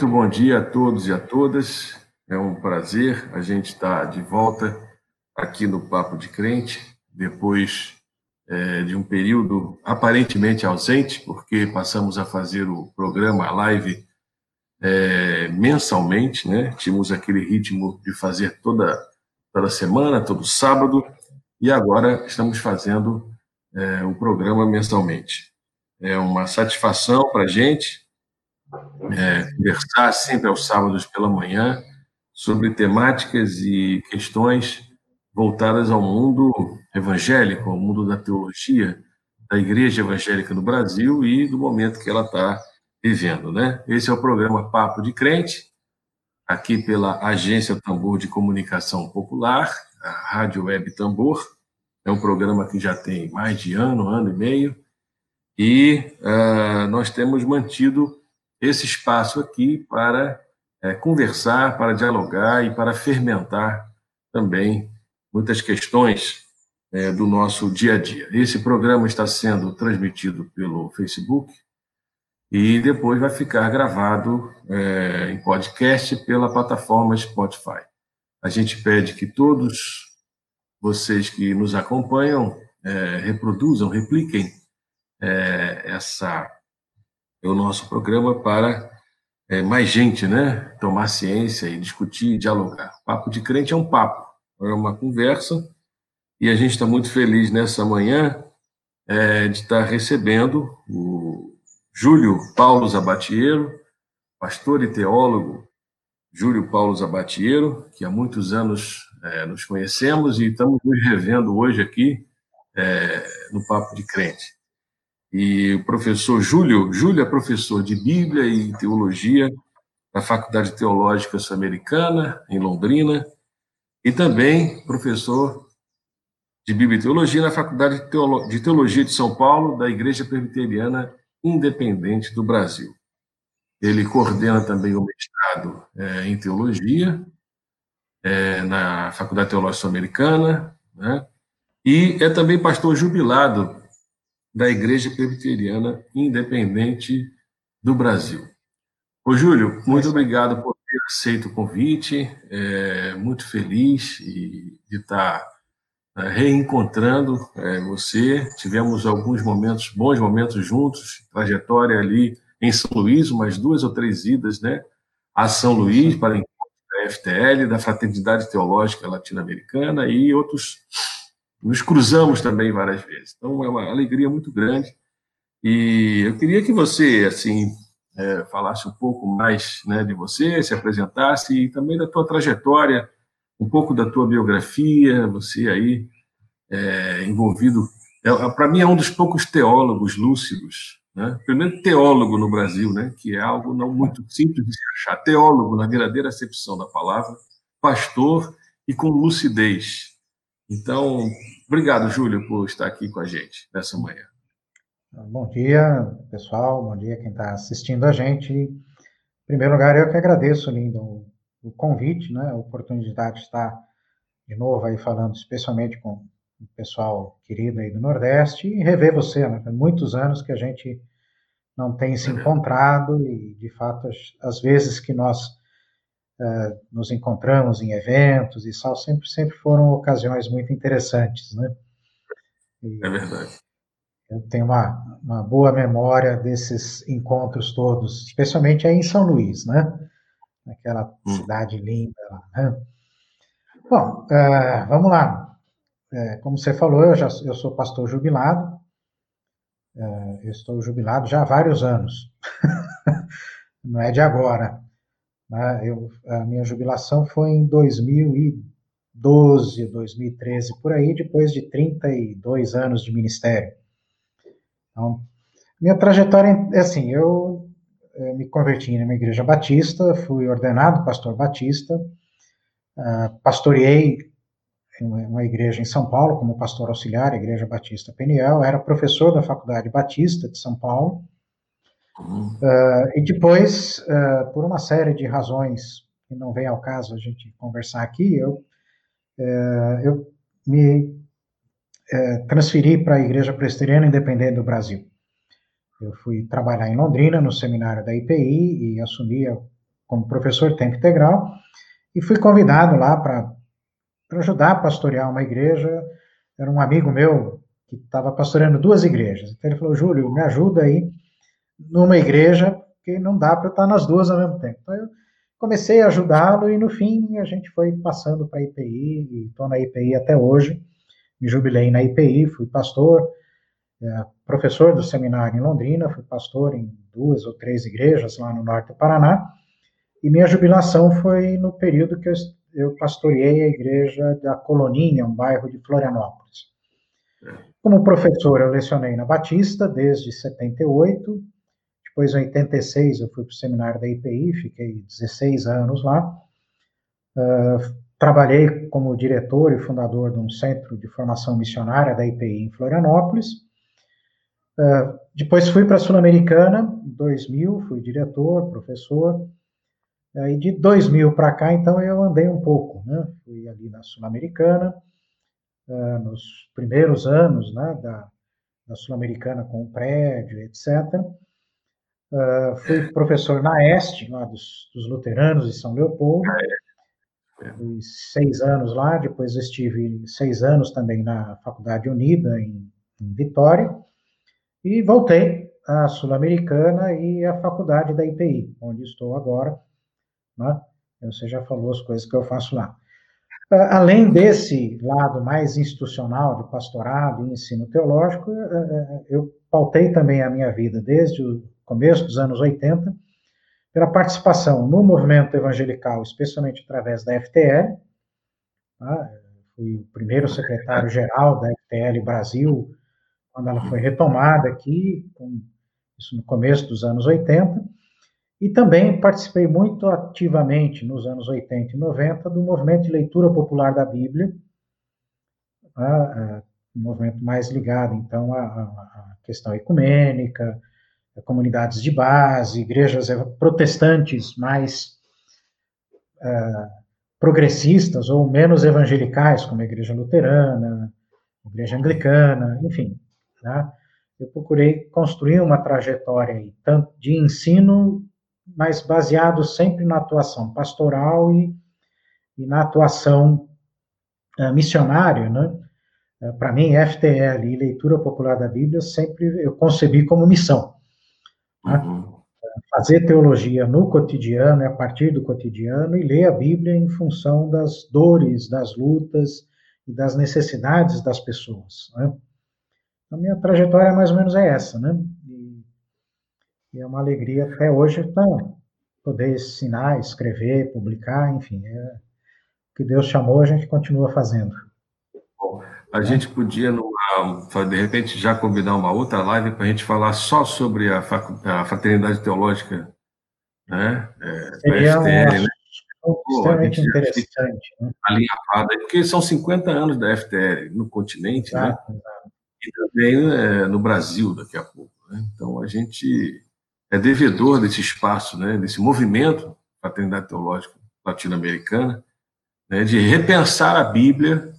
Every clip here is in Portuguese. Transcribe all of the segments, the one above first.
Muito bom dia a todos e a todas. É um prazer a gente estar de volta aqui no Papo de Crente, depois é, de um período aparentemente ausente, porque passamos a fazer o programa, a live, é, mensalmente, né? Tínhamos aquele ritmo de fazer toda, toda semana, todo sábado, e agora estamos fazendo é, o programa mensalmente. É uma satisfação para a gente é, conversar sempre aos sábados pela manhã sobre temáticas e questões voltadas ao mundo evangélico, ao mundo da teologia, da Igreja Evangélica no Brasil e do momento que ela está vivendo, né? Esse é o programa Papo de Crente, aqui pela Agência Tambor de Comunicação Popular, a Rádio Web Tambor. É um programa que já tem mais de ano, ano e meio, e uh, nós temos mantido esse espaço aqui para é, conversar, para dialogar e para fermentar também muitas questões é, do nosso dia a dia. Esse programa está sendo transmitido pelo Facebook e depois vai ficar gravado é, em podcast pela plataforma Spotify. A gente pede que todos vocês que nos acompanham é, reproduzam, repliquem é, essa o nosso programa para é, mais gente, né? Tomar ciência e discutir, dialogar. Papo de crente é um papo, é uma conversa e a gente está muito feliz nessa manhã é, de estar recebendo o Júlio Paulo Zabatiero, pastor e teólogo Júlio Paulo Zabatiero, que há muitos anos é, nos conhecemos e estamos nos revendo hoje aqui é, no Papo de Crente. E o professor Júlio, Júlio é professor de Bíblia e Teologia na Faculdade Teológica Sul-Americana, em Londrina, e também professor de Bíblia e Teologia na Faculdade de Teologia de São Paulo, da Igreja Presbiteriana Independente do Brasil. Ele coordena também o mestrado é, em Teologia é, na Faculdade Teológica Sul-Americana, né? e é também pastor jubilado da Igreja Presbiteriana Independente do Brasil. Ô, Júlio, muito obrigado por ter aceito o convite, é, muito feliz de estar é, reencontrando é, você. Tivemos alguns momentos, bons momentos juntos, trajetória ali em São Luís, umas duas ou três idas, né? A São Luís, para encontro da FTL, da Fraternidade Teológica Latino-Americana e outros nos cruzamos também várias vezes. Então é uma alegria muito grande. E eu queria que você, assim, é, falasse um pouco mais né, de você, se apresentasse e também da tua trajetória, um pouco da tua biografia, você aí é, envolvido. É, Para mim é um dos poucos teólogos lúcidos, né? primeiro teólogo no Brasil, né? que é algo não muito simples de achar. Teólogo, na verdadeira acepção da palavra, pastor e com lucidez. Então, obrigado, Júlio, por estar aqui com a gente nessa manhã. Bom dia, pessoal. Bom dia quem está assistindo a gente. Em primeiro lugar, eu que agradeço, Lindo, o convite, né, a oportunidade de estar de novo aí falando, especialmente com o pessoal querido aí do Nordeste e rever você, né? Muitos anos que a gente não tem se encontrado e, de fato, às vezes que nós uh, nos encontramos em eventos e tal, sempre, sempre foram ocasiões muito interessantes, né? E é verdade. Eu tenho uma, uma boa memória desses encontros todos, especialmente aí em São Luís, né? Aquela hum. cidade linda lá, né? Bom, uh, vamos lá. Uh, como você falou, eu, já, eu sou pastor jubilado. Eu estou jubilado já há vários anos. Não é de agora. Né? Eu, a minha jubilação foi em 2012, 2013, por aí, depois de 32 anos de ministério. Então, minha trajetória é assim, eu, eu me converti numa igreja batista, fui ordenado pastor batista, uh, pastoreei uma igreja em São Paulo como pastor auxiliar, Igreja Batista Peniel, era professor da Faculdade Batista de São Paulo, Uh, e depois, uh, por uma série de razões que não vem ao caso a gente conversar aqui, eu, uh, eu me transferi para a Igreja Presbiteriana Independente do Brasil. Eu fui trabalhar em Londrina, no seminário da IPI, e assumi como professor tempo integral, e fui convidado lá para ajudar a pastorear uma igreja. Era um amigo meu que estava pastoreando duas igrejas. Então ele falou: Júlio, me ajuda aí numa igreja, porque não dá para estar nas duas ao mesmo tempo. Então eu comecei a ajudá-lo e no fim a gente foi passando para a IPI e estou na IPI até hoje. Me jubilei na IPI, fui pastor, é, professor do seminário em Londrina, fui pastor em duas ou três igrejas lá no norte do Paraná. E minha jubilação foi no período que eu, eu pastoreei a igreja da Coloninha, um bairro de Florianópolis. Como professor, eu lecionei na Batista desde 78. Depois, em 86, eu fui para o seminário da IPI, fiquei 16 anos lá. Uh, trabalhei como diretor e fundador de um centro de formação missionária da IPI em Florianópolis. Uh, depois fui para a Sul-Americana, em 2000, fui diretor, professor. E de 2000 para cá, então, eu andei um pouco, né? Fui ali na Sul-Americana, uh, nos primeiros anos, né, da, da Sul-Americana com o prédio, etc. Uh, ah, fui professor na Este, lá dos, dos luteranos de São Leopoldo. Fui seis anos lá, depois estive seis anos também na Faculdade Unida, em, em Vitória, e voltei à Sul-Americana e à Faculdade da IPI, onde estou agora, né? Você já falou as coisas que eu faço lá. Ah, além desse lado mais institucional de pastorado e ensino teológico, eu pautei também a minha vida desde o começo dos anos 80 pela participação no movimento evangelical, especialmente através da FTL. Tá? Fui o primeiro secretário-geral da FTL Brasil, quando ela foi retomada aqui, isso no começo dos anos 80. E também participei muito ativamente nos anos 80 e 90 do movimento de leitura popular da Bíblia, um movimento mais ligado, então, à, questão ecumênica, comunidades de base, igrejas protestantes mais uh, progressistas ou menos evangelicais, como a igreja luterana, a igreja anglicana, enfim. Né? Eu procurei construir uma trajetória aí, tanto de ensino mas baseado sempre na atuação pastoral e, e na atuação uh, missionária, né? Eh, Para mim, FTL e leitura popular da Bíblia sempre eu concebi como missão. Né? Uhum. Fazer teologia no cotidiano, a partir do cotidiano, e ler a Bíblia em função das dores, das lutas e das necessidades das pessoas. Né? A minha trajetória mais ou menos é essa, né? E é uma alegria até hoje tá, poder ensinar, escrever, publicar, enfim. É, o que Deus chamou, a gente continua fazendo. A gente podia, numa, de repente, já convidar uma outra live para a gente falar só sobre a, fraternidade teológica, né? É, Seria FTL, um né? extremamente interessante. Né? Alinhavada, porque são 50 anos da FTL no continente, né? exato, né? Exato. E também é, no Brasil daqui a pouco. Né? Então, a gente é devedor desse espaço, né, desse movimento fraternidade teológica latino-americana, né, de repensar a Bíblia,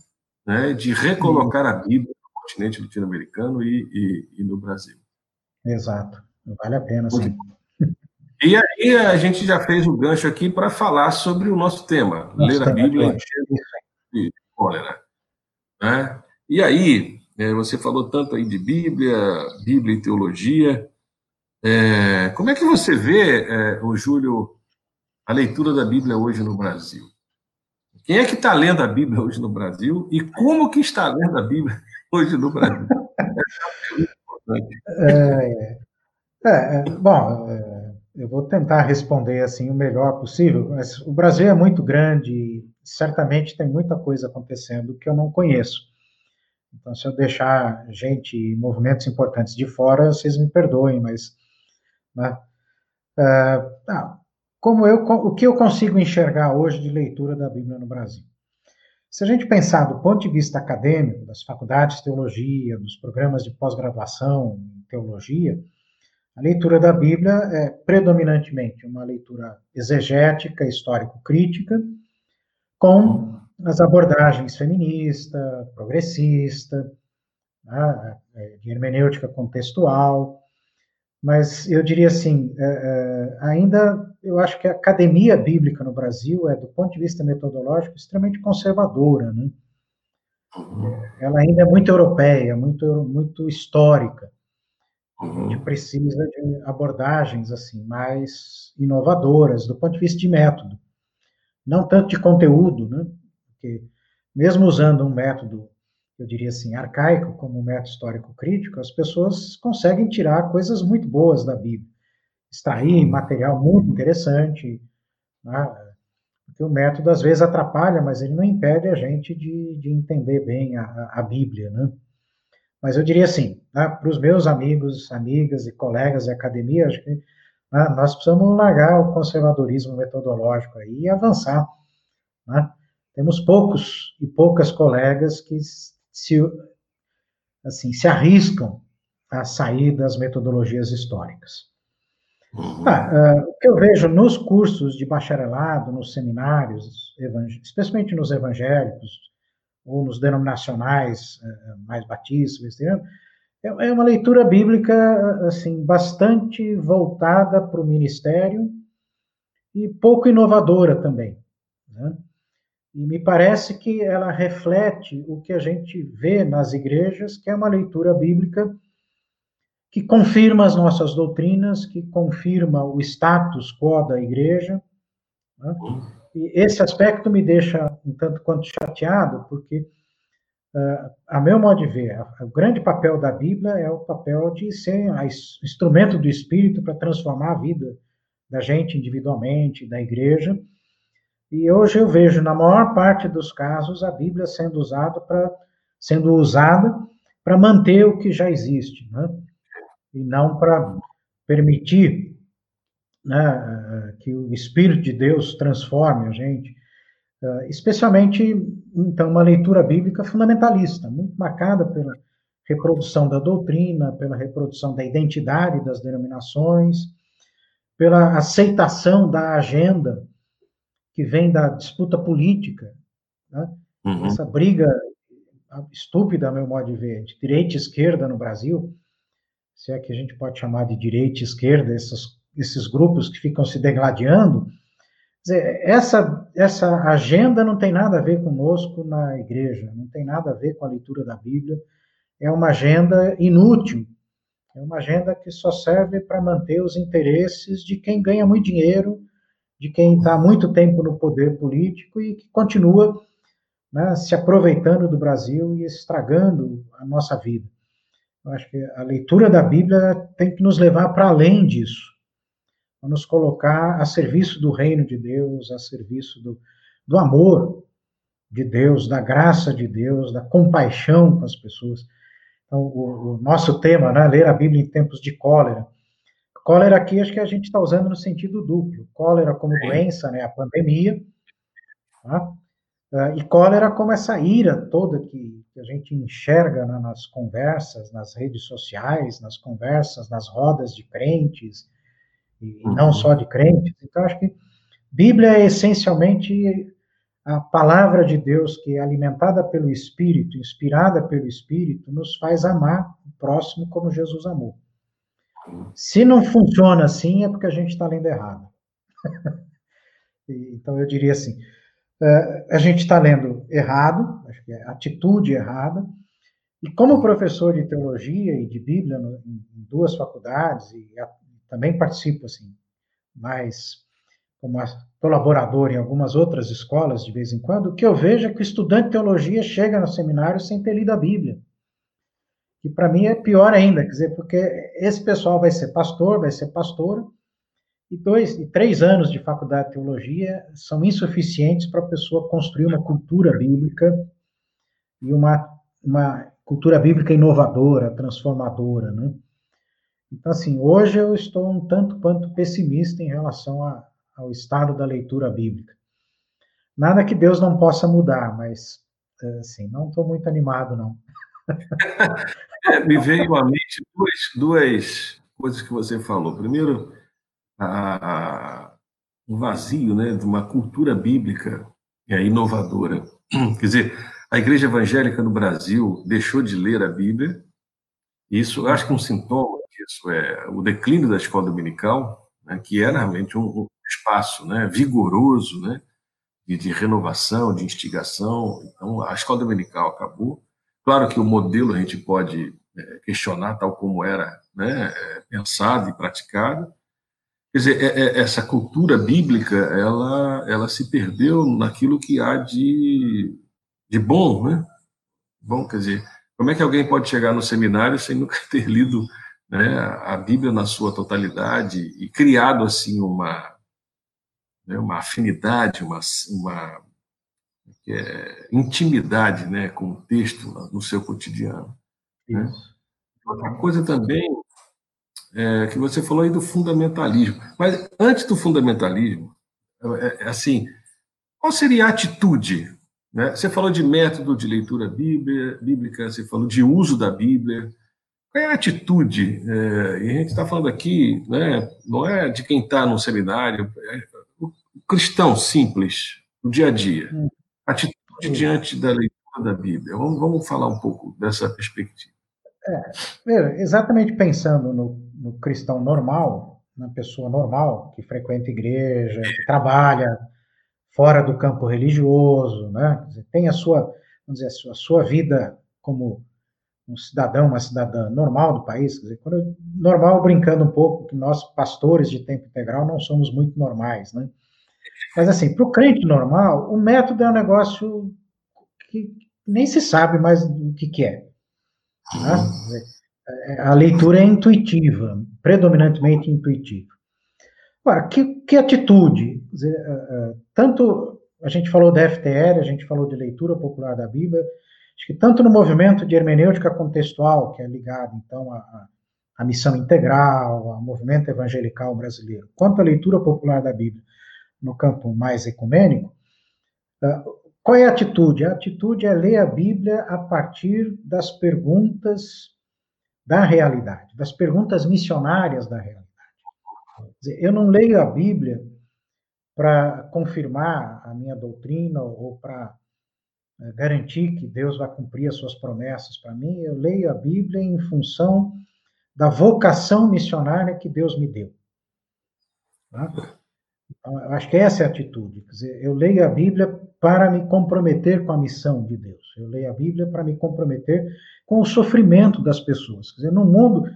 né, de recolocar a Bíblia no continente latino-americano e, e, e, no Brasil. Exato, vale a pena. Sim. E aí a gente já fez o gancho aqui para falar sobre o nosso tema, ler a Bíblia e cólera. Né? E aí, é, você falou tanto aí de Bíblia, Bíblia e teologia, é, como é que você vê, é, o Júlio, a leitura da Bíblia hoje no Brasil? Quem é que está lendo a Bíblia hoje no Brasil e como que está lendo a Bíblia hoje no Brasil? É, é, é bom, é, eu vou tentar responder assim o melhor possível, mas o Brasil é muito grande e certamente tem muita coisa acontecendo que eu não conheço. Então, se eu deixar gente movimentos importantes de fora, vocês me perdoem, mas né? Ah, como eu, o que eu consigo enxergar hoje de leitura da Bíblia no Brasil? Se a gente pensar do ponto de vista acadêmico, das faculdades de teologia, dos programas de pós-graduação em teologia, a leitura da Bíblia é predominantemente uma leitura exegética, histórico-crítica, com as abordagens feminista, progressista, né, de hermenêutica contextual, mas eu diria assim, é, é, ainda eu acho que a academia bíblica no Brasil é, do ponto de vista metodológico, extremamente conservadora, né? Uhum. Ela ainda é muito europeia, muito, muito histórica. Uhum. A gente precisa de abordagens assim mais inovadoras do ponto de vista de método, não tanto de conteúdo, né? Porque mesmo usando um método, eu diria assim, arcaico como um método histórico crítico, as pessoas conseguem tirar coisas muito boas da Bíblia, extrair uhum. material muito interessante, né? porque o método às vezes atrapalha, mas ele não impede a gente de, de entender bem a, a Bíblia, né? Mas eu diria assim, né, para os meus amigos, amigas e colegas de academia, acho que né, nós precisamos largar o conservadorismo metodológico aí e avançar. Né? Temos poucos e poucas colegas que se, assim, se arriscam a sair das metodologias históricas. Uhum. Ah, uh, o que eu vejo nos cursos de bacharelado, nos seminários, especialmente nos evangélicos, ou nos denominacionais eh, mais batistas, é, é uma leitura bíblica assim bastante voltada para o ministério e pouco inovadora também. Né? E me parece que ela reflete o que a gente vê nas igrejas, que é uma leitura bíblica que confirma as nossas doutrinas, que confirma o status quo da igreja, né? E esse aspecto me deixa um tanto quanto chateado, porque, uh, a meu modo de ver, o grande papel da Bíblia é o papel de ser instrumento do Espírito para transformar a vida da gente individualmente, da igreja. E hoje eu vejo, na maior parte dos casos, a Bíblia sendo usada para sendo usada para manter o que já existe, né? E não para permitir né, que o Espírito de Deus transforme a gente, eh, especialmente, então, uma leitura bíblica fundamentalista, muito marcada pela reprodução da doutrina, pela reprodução da identidade das denominações, pela aceitação da agenda que vem da disputa política, né? uhum. essa briga estúpida, a meu modo de ver, de direita e esquerda no Brasil, se é que a gente pode chamar de direita e esquerda, essas esses grupos que ficam se degladiando, dizer, essa, essa agenda não tem nada a ver conosco na igreja, não tem nada a ver com a leitura da Bíblia, é uma agenda inútil, é uma agenda que só serve para manter os interesses de quem ganha muito dinheiro, de quem está muito tempo no poder político e que continua né, se aproveitando do Brasil e estragando a nossa vida. Eu acho que a leitura da Bíblia tem que nos levar para além disso a nos colocar a serviço do reino de Deus, a serviço do, do amor de Deus, da graça de Deus, da compaixão com as pessoas. Então, o, o nosso tema, né, ler a Bíblia em tempos de cólera. Cólera aqui, acho que a gente está usando no sentido duplo. Cólera como doença, né, a pandemia, tá? Uh, e cólera como essa ira toda que, que a gente enxerga né, nas conversas, nas redes sociais, nas conversas, nas rodas de crentes, e uhum. não só de crentes. Então, acho que Bíblia é essencialmente a palavra de Deus que é alimentada pelo Espírito, inspirada pelo Espírito, nos faz amar o próximo como Jesus amou. Se não funciona assim, é porque a gente está lendo errado. então, eu diria assim: a gente está lendo errado, acho que é atitude errada, e como professor de teologia e de Bíblia em duas faculdades, e também participo, assim, mais como colaborador em algumas outras escolas de vez em quando, o que eu vejo é que o estudante de teologia chega no seminário sem ter lido a Bíblia. E para mim é pior ainda, quer dizer, porque esse pessoal vai ser pastor, vai ser pastora, e dois e três anos de faculdade de teologia são insuficientes para a pessoa construir uma cultura bíblica e uma, uma cultura bíblica inovadora, transformadora, né? Então, assim, hoje eu estou um tanto quanto pessimista em relação a, ao estado da leitura bíblica. Nada que Deus não possa mudar, mas, assim, não estou muito animado, não. é, me veio à mente duas, duas coisas que você falou. Primeiro, a, o vazio né, de uma cultura bíblica é, inovadora. Quer dizer, a igreja evangélica no Brasil deixou de ler a Bíblia. Isso, acho que é um sintoma isso é o declínio da escola dominical, né, que era realmente um, um espaço né, vigoroso, né, de, de, renovação, de instigação. Então, a escola dominical acabou. Claro que o modelo a gente pode é, questionar, tal como era né, é, pensado e praticado. Quer dizer, é, é, essa cultura bíblica, ela, ela se perdeu naquilo que há de, de bom, né? Bom, quer dizer, como é que alguém pode chegar no seminário sem nunca ter lido né, a Bíblia na sua totalidade e criado assim uma né, uma afinidade, uma, uma é, intimidade, né, com o texto no seu cotidiano. Né? Outra coisa também é, que você falou aí do fundamentalismo, mas antes do fundamentalismo, é, é assim, qual seria a atitude né? Você falou de método de leitura bíblica, você falou de uso da Bíblia. Qual é a atitude? É, e a gente está falando aqui, né, não é de quem está no seminário, é o cristão simples, no dia a dia. Hum. Atitude diante da leitura da Bíblia. Vamos, vamos falar um pouco dessa perspectiva. É, exatamente pensando no, no cristão normal, na pessoa normal, que frequenta igreja, que trabalha, fora do campo religioso, né? Tem a sua, vamos dizer, a sua, a sua, vida como um cidadão, uma cidadã normal do país, dizer, quando, normal brincando um pouco que nós pastores de tempo integral não somos muito normais, né? Mas assim, para o crente normal, o método é um negócio que nem se sabe mais o que, que é. Né? É, a leitura é intuitiva, predominantemente intuitiva. Agora, que, que atitude? Dizer, uh, uh, tanto a gente falou da FTL, a gente falou de leitura popular da Bíblia, acho que tanto no movimento de hermenêutica contextual, que é ligado, então, à, à missão integral, ao movimento evangelical brasileiro, quanto à leitura popular da Bíblia no campo mais ecumênico, qual é a atitude? A atitude é ler a Bíblia a partir das perguntas da realidade, das perguntas missionárias da realidade. Eu não leio a Bíblia para confirmar a minha doutrina ou para eh, garantir que Deus vai cumprir as suas promessas para mim. Eu leio a Bíblia em função da vocação missionária que Deus me deu. Tá? Então, acho que essa é a atitude. Quer dizer, eu leio a Bíblia para me comprometer com a missão de Deus. Eu leio a Bíblia para me comprometer com o sofrimento das pessoas. Quer dizer, no mundo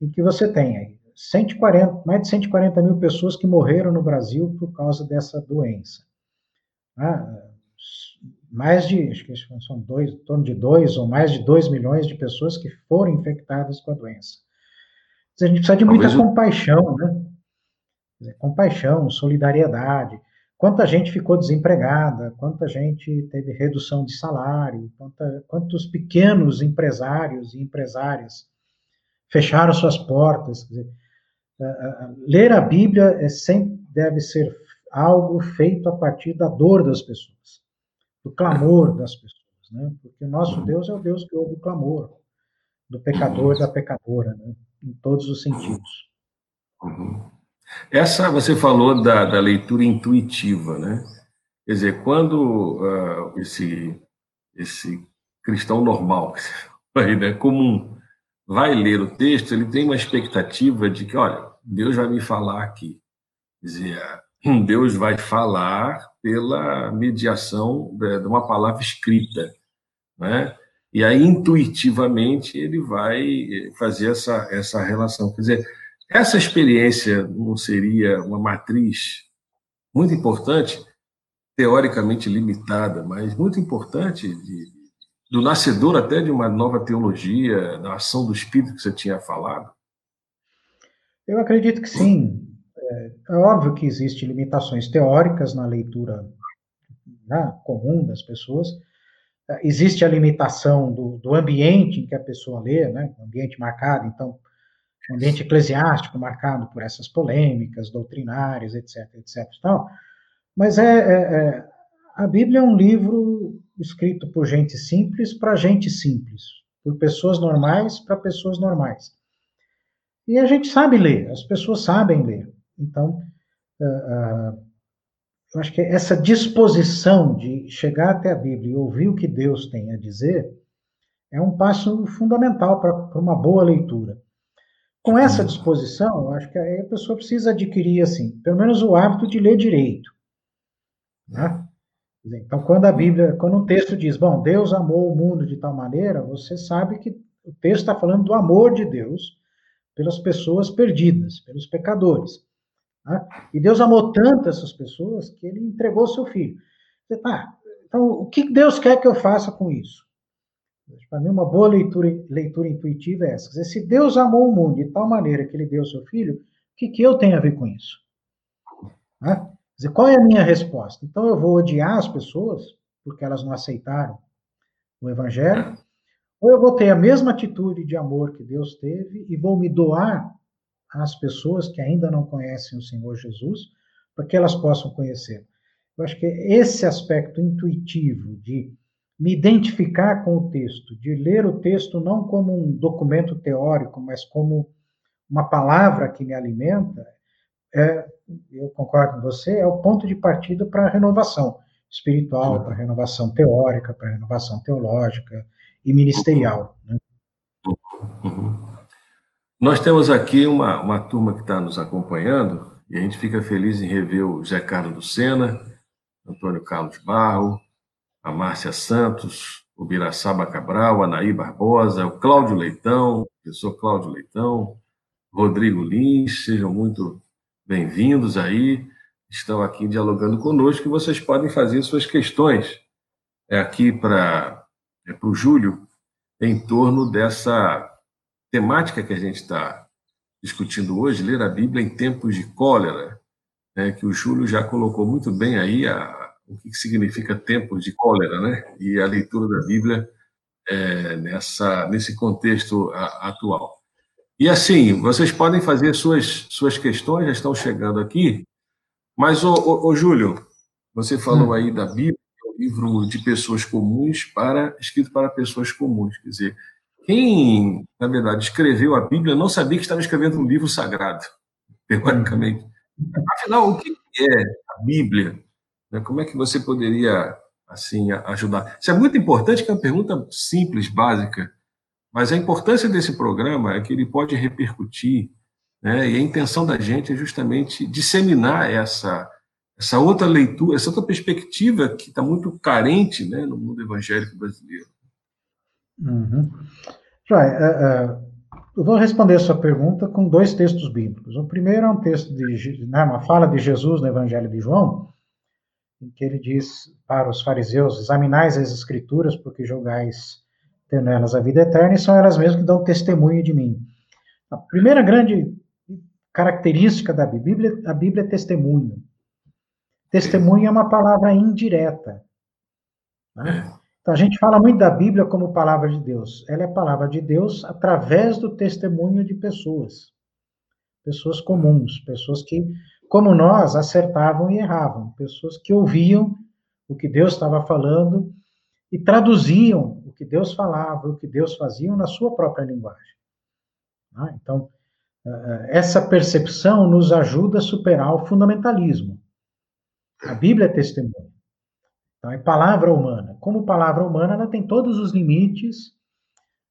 em que você tem aí 140, mais de 140 mil pessoas que morreram no Brasil por causa dessa doença. Ah, mais de, acho que são dois, em torno de dois ou mais de 2 milhões de pessoas que foram infectadas com a doença. A gente precisa de muita Talvez compaixão, né? Dizer, compaixão, solidariedade. Quanta gente ficou desempregada, quanta gente teve redução de salário, quanta, quantos pequenos empresários e empresárias fecharam suas portas. Dizer, ler a Bíblia é sempre deve ser algo feito a partir da dor das pessoas, do clamor das pessoas, né? Porque o nosso Deus é o Deus que ouve o clamor do pecador e da pecadora, né? Em todos os sentidos. Uhum. Essa você falou da, da, leitura intuitiva, né? Quer dizer, quando uh, esse esse cristão normal, né, comum, vai ler o texto, ele tem uma expectativa de que, olha, Deus vai me falar aqui. Dizia, Deus vai falar pela mediação de uma palavra escrita, né? E aí intuitivamente ele vai fazer essa essa relação. Quer dizer, essa experiência não seria uma matriz muito importante, teoricamente limitada, mas muito importante de, do nascedor até de uma nova teologia, da ação do Espírito que você tinha falado? Eu acredito que sim. É, é óbvio que existem limitações teóricas na leitura né, comum das pessoas. É, existe a limitação do, do, ambiente em que a pessoa lê, né, ambiente marcado, então, um ambiente eclesiástico marcado por essas polêmicas doutrinárias, etc, etc. Tal. Mas é, é, é a Bíblia é um livro escrito por gente simples para gente simples, por pessoas normais para pessoas normais. E a gente sabe ler, as pessoas sabem ler. Então, uh, uh, eu acho que essa disposição de chegar até a Bíblia e ouvir o que Deus tem a dizer é um passo fundamental para uma boa leitura. Com essa disposição, eu acho que a pessoa precisa adquirir, assim, pelo menos o hábito de ler direito. Né? Então, quando a Bíblia, quando um texto diz, bom, Deus amou o mundo de tal maneira, você sabe que o texto está falando do amor de Deus pelas pessoas perdidas, pelos pecadores. Né? E Deus amou tanto essas pessoas que ele entregou seu filho. Você, tá, então, o que Deus quer que eu faça com isso? Para mim, uma boa leitura, leitura intuitiva é essa. Dizer, se Deus amou o mundo de tal maneira que ele deu seu filho, o que, que eu tenho a ver com isso? Né? Quer dizer, qual é a minha resposta? Então, eu vou odiar as pessoas porque elas não aceitaram o evangelho, ou eu vou ter a mesma atitude de amor que Deus teve e vou me doar às pessoas que ainda não conhecem o Senhor Jesus, para que elas possam conhecer. Eu acho que esse aspecto intuitivo de me identificar com o texto, de ler o texto não como um documento teórico, mas como uma palavra que me alimenta, é, eu concordo com você, é o ponto de partida para a renovação espiritual, para a renovação teórica, para a renovação teológica e ministerial. Né? Uhum. Nós temos aqui uma, uma turma que está nos acompanhando e a gente fica feliz em rever o Zé Carlos do Sena, Antônio Carlos Barro, a Márcia Santos, o Biraçaba Cabral, Anaí Barbosa, o Cláudio Leitão, professor Cláudio Leitão, Rodrigo Lins, sejam muito bem-vindos aí, estão aqui dialogando conosco e vocês podem fazer suas questões. É aqui para é o Júlio em torno dessa temática que a gente está discutindo hoje, ler a Bíblia em tempos de cólera, né, que o Júlio já colocou muito bem aí a, o que significa tempos de cólera, né? E a leitura da Bíblia é, nessa, nesse contexto a, atual. E assim, vocês podem fazer suas, suas questões, já estão chegando aqui, mas, ô, ô, ô Júlio, você falou hum. aí da Bíblia, é um livro de pessoas comuns para escrito para pessoas comuns. Quer dizer, quem, na verdade, escreveu a Bíblia não sabia que estava escrevendo um livro sagrado, teoricamente. Afinal, o que é a Bíblia? Né? Como é que você poderia assim ajudar? Isso é muito importante, que é uma pergunta simples, básica, mas a importância desse programa é que ele pode repercutir, né? e a intenção da gente é justamente disseminar essa essa outra leitura, essa outra perspectiva que está muito carente né, no mundo evangélico brasileiro. Uhum. É, é, eu vou responder a sua pergunta com dois textos bíblicos. O primeiro é um texto de né, uma fala de Jesus no Evangelho de João, em que ele diz para os fariseus: examinais as escrituras, porque julgais ter nelas a vida eterna, e são elas mesmas que dão testemunho de mim. A primeira grande característica da Bíblia, a Bíblia é testemunho. Testemunho é uma palavra indireta. Né? Então a gente fala muito da Bíblia como palavra de Deus. Ela é palavra de Deus através do testemunho de pessoas. Pessoas comuns, pessoas que como nós, acertavam e erravam. Pessoas que ouviam o que Deus estava falando e traduziam o que Deus falava, o que Deus fazia na sua própria linguagem. Ah, então, eh, eh, essa percepção nos ajuda a superar o fundamentalismo. A Bíblia é testemunho. Então, é palavra humana. Como palavra humana, ela tem todos os limites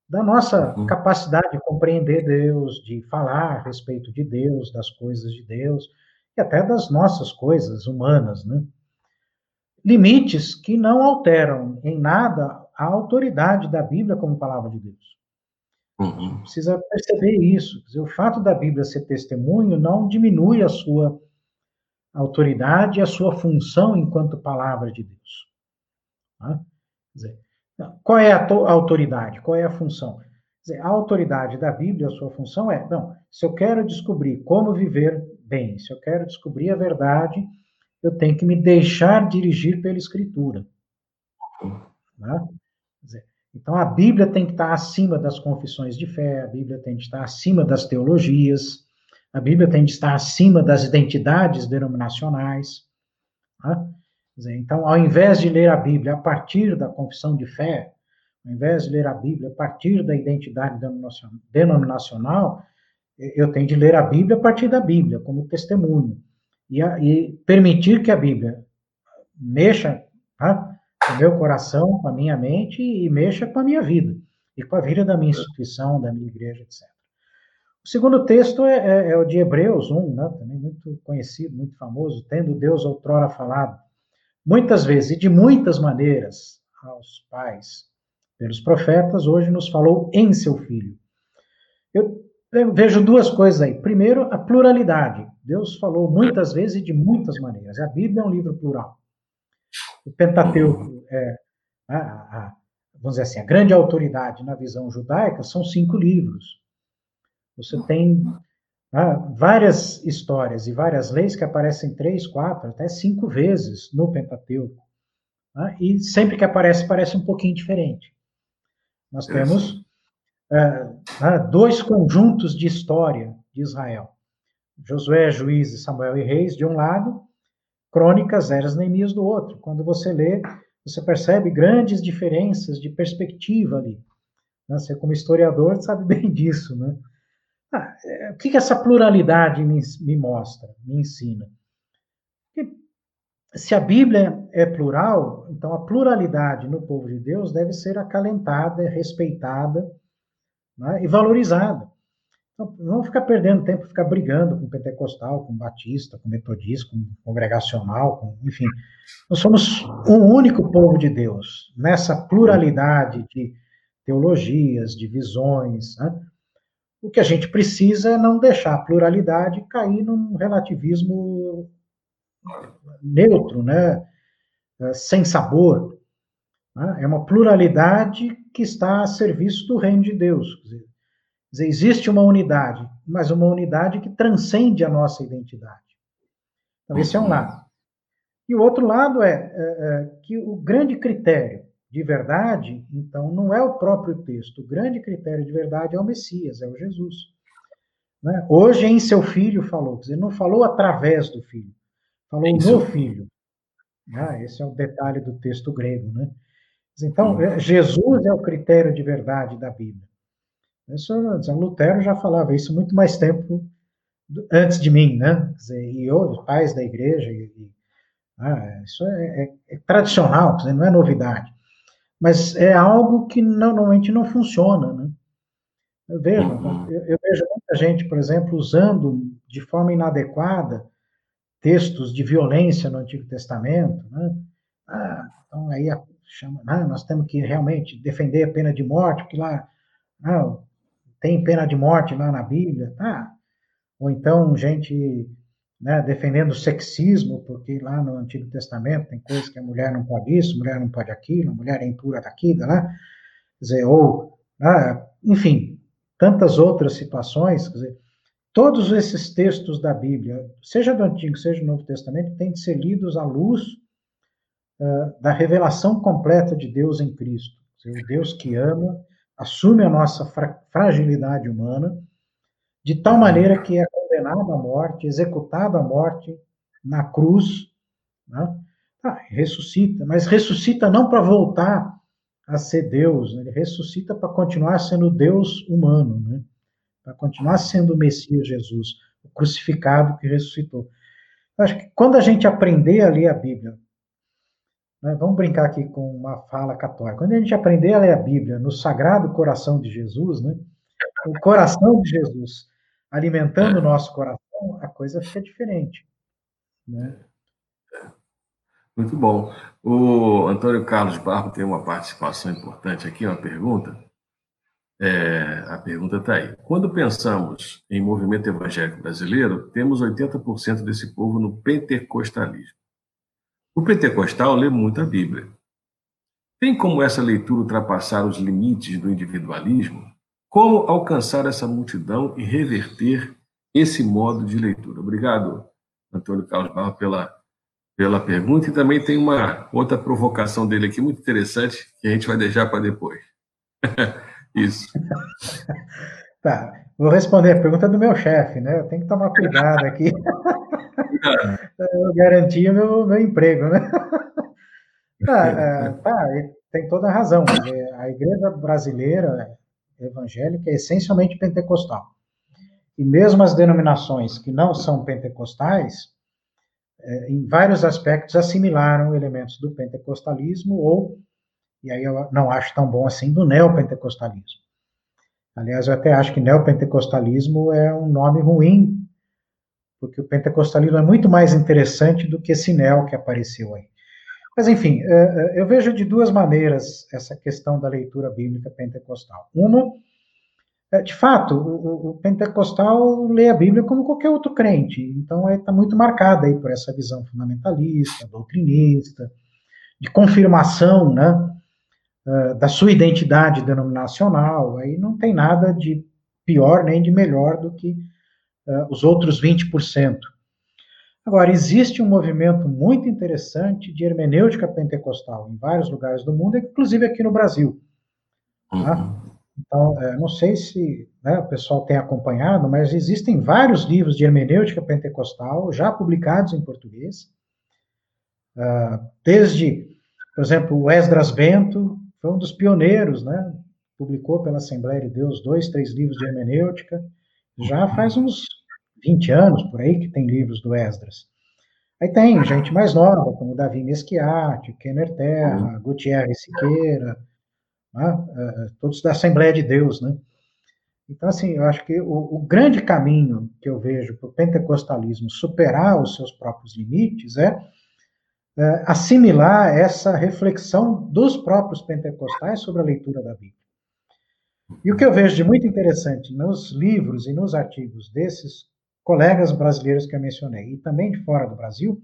da nossa uhum. capacidade de compreender Deus, de falar a respeito de Deus, das coisas de Deus, e até das nossas coisas humanas, né? Limites que não alteram em nada a autoridade da Bíblia como palavra de Deus. Uhum. Precisa perceber isso. Dizer, o fato da Bíblia ser testemunho não diminui a sua autoridade e a sua função enquanto palavra de Deus. Tá? Dizer, qual é a autoridade? Qual é a função? Dizer, a autoridade da Bíblia, a sua função é, não, se eu quero descobrir como viver bem, se eu quero descobrir a verdade, eu tenho que me deixar dirigir pela Escritura. Né? Então a Bíblia tem que estar acima das confissões de fé, a Bíblia tem que estar acima das teologias, a Bíblia tem que estar acima das identidades denominacionais. Né? Então, ao invés de ler a Bíblia a partir da confissão de fé, ao invés de ler a Bíblia a partir da identidade denominacional, eu tenho de ler a Bíblia a partir da Bíblia, como testemunho. E, a, e permitir que a Bíblia mexa tá, com o meu coração, com a minha mente e mexa com a minha vida. E com a vida da minha instituição, da minha igreja, etc. O segundo texto é, é, é, o de Hebreus 1, né? também muito conhecido, muito famoso, tendo Deus outrora falado, muitas vezes e de muitas maneiras aos pais pelos profetas, hoje nos falou em seu Filho. Eu, eu vejo duas coisas aí. Primeiro, a pluralidade. Deus falou muitas vezes e de muitas maneiras. A Bíblia é um livro plural. O Pentateuco é, a, a, vamos dizer assim, a grande autoridade na visão judaica são cinco livros. Você tem ah, várias histórias e várias leis que aparecem três, quatro, até cinco vezes no Pentateuco. Ah, e sempre que aparece, parece um pouquinho diferente. Nós temos dois conjuntos de história de Israel. Josué, Juízes, Samuel e Reis, de um lado, Crônicas, Eras, Neemias, do outro. Quando você lê, você percebe grandes diferenças de perspectiva ali. Né? Você, como historiador, sabe bem disso, né? Ah, é, o que, que essa pluralidade me, me mostra, me ensina? Que, se a Bíblia é plural, então a pluralidade no povo de Deus deve ser acalentada, respeitada né, e valorizada. Então, não ficar perdendo tempo, ficar brigando com pentecostal, com batista, com metodista, com congregacional, com, enfim. Nós somos um único povo de Deus, nessa pluralidade de teologias, de visões. Né? O que a gente precisa é não deixar a pluralidade cair num relativismo neutro, né? Sem sabor. Né? É uma pluralidade que está a serviço do reino de Deus. Quer dizer, existe uma unidade, mas uma unidade que transcende a nossa identidade. Então, esse é um lado. E o outro lado é, é, é que o grande critério de verdade, então, não é o próprio texto. O grande critério de verdade é o Messias, é o Jesus. Né? Hoje, em seu filho, falou. Quer dizer, não falou através do filho, falou Isso. no filho. Ah, esse é o detalhe do texto grego. Né? Então, hum. Jesus é o critério de verdade da Bíblia. Isso, Lutero já falava isso muito mais tempo antes de mim, né? Dizer, e os pais da igreja. E, e, ah, isso é, é, é tradicional, dizer, não é novidade mas é algo que normalmente não funciona, né? Eu vejo, uhum. eu, eu, vejo muita gente, por exemplo, usando de forma inadequada textos de violência no Antigo Testamento, né? Ah, então aí chama, ah, nós temos que realmente defender a pena de morte, porque lá ah, tem pena de morte lá na Bíblia, tá? Ou então gente né, defendendo o sexismo, porque lá no Antigo Testamento tem coisas que a mulher não pode isso, mulher não pode aquilo, mulher é impura daqui, lá, quer dizer, ou, ah, enfim, tantas outras situações, quer dizer, todos esses textos da Bíblia, seja do Antigo, seja do Novo Testamento, têm de ser lidos à luz uh, da revelação completa de Deus em Cristo, o Deus que ama, assume a nossa fra fragilidade humana, de tal maneira que é condenado à morte, executado à morte na cruz, né? ah, ressuscita, mas ressuscita não para voltar a ser Deus, né? ele ressuscita para continuar sendo Deus humano, né? para continuar sendo o Messias Jesus, o crucificado que ressuscitou. Acho que quando a gente aprender a ler a Bíblia, né? vamos brincar aqui com uma fala católica, quando a gente aprender a ler a Bíblia no Sagrado Coração de Jesus, né? o coração de Jesus, alimentando o nosso coração, a coisa fica diferente. Né? Muito bom. O Antônio Carlos Barro tem uma participação importante aqui, uma pergunta. É, a pergunta está aí. Quando pensamos em movimento evangélico brasileiro, temos 80% desse povo no pentecostalismo. O pentecostal lê muito a Bíblia. Tem como essa leitura ultrapassar os limites do individualismo? Como alcançar essa multidão e reverter esse modo de leitura? Obrigado, Antônio Carlos Barro, pela, pela pergunta. E também tem uma outra provocação dele aqui, muito interessante, que a gente vai deixar para depois. Isso. Tá, vou responder a pergunta do meu chefe, né? Eu tenho que tomar cuidado aqui. Eu garantir o meu, meu emprego, né? Tá, é, tá, tem toda a razão. A igreja brasileira, evangélica é essencialmente pentecostal. E mesmo as denominações que não são pentecostais, é, em vários aspectos assimilaram elementos do pentecostalismo ou, e aí eu não acho tão bom assim, do neopentecostalismo. Aliás, eu até acho que neopentecostalismo é um nome ruim, porque o pentecostalismo é muito mais interessante do que esse neo que apareceu aí. Mas, enfim, é, é, eu vejo de duas maneiras essa questão da leitura bíblica pentecostal. Uma, é, de fato, o, pentecostal lê a Bíblia como qualquer outro crente, então está muito marcada aí por essa visão fundamentalista, doutrinista, de confirmação né, da sua identidade denominacional, aí não tem nada de pior nem de melhor do que os outros 20%. Agora, existe um movimento muito interessante de hermenêutica pentecostal em vários lugares do mundo, inclusive aqui no Brasil. Tá? Uhum. Então, é, não sei se né, o pessoal tem acompanhado, mas existem vários livros de hermenêutica pentecostal já publicados em português. Uh, desde, por exemplo, o Esdras Bento foi um dos pioneiros, né? Publicou pela Assembleia de Deus dois, três livros de hermenêutica. Já faz uns 20 anos por aí que tem livros do Esdras. Aí tem gente mais nova, como Davi Mesquiati, Kenner Terra, uhum. Gutierrez Siqueira, né? É, todos da Assembleia de Deus, né? Então, assim, eu acho que o, o grande caminho que eu vejo para o pentecostalismo superar os seus próprios limites é, é assimilar essa reflexão dos próprios pentecostais sobre a leitura da Bíblia. E o que eu vejo de muito interessante nos livros e nos artigos desses colegas brasileiros que eu mencionei, e também de fora do Brasil,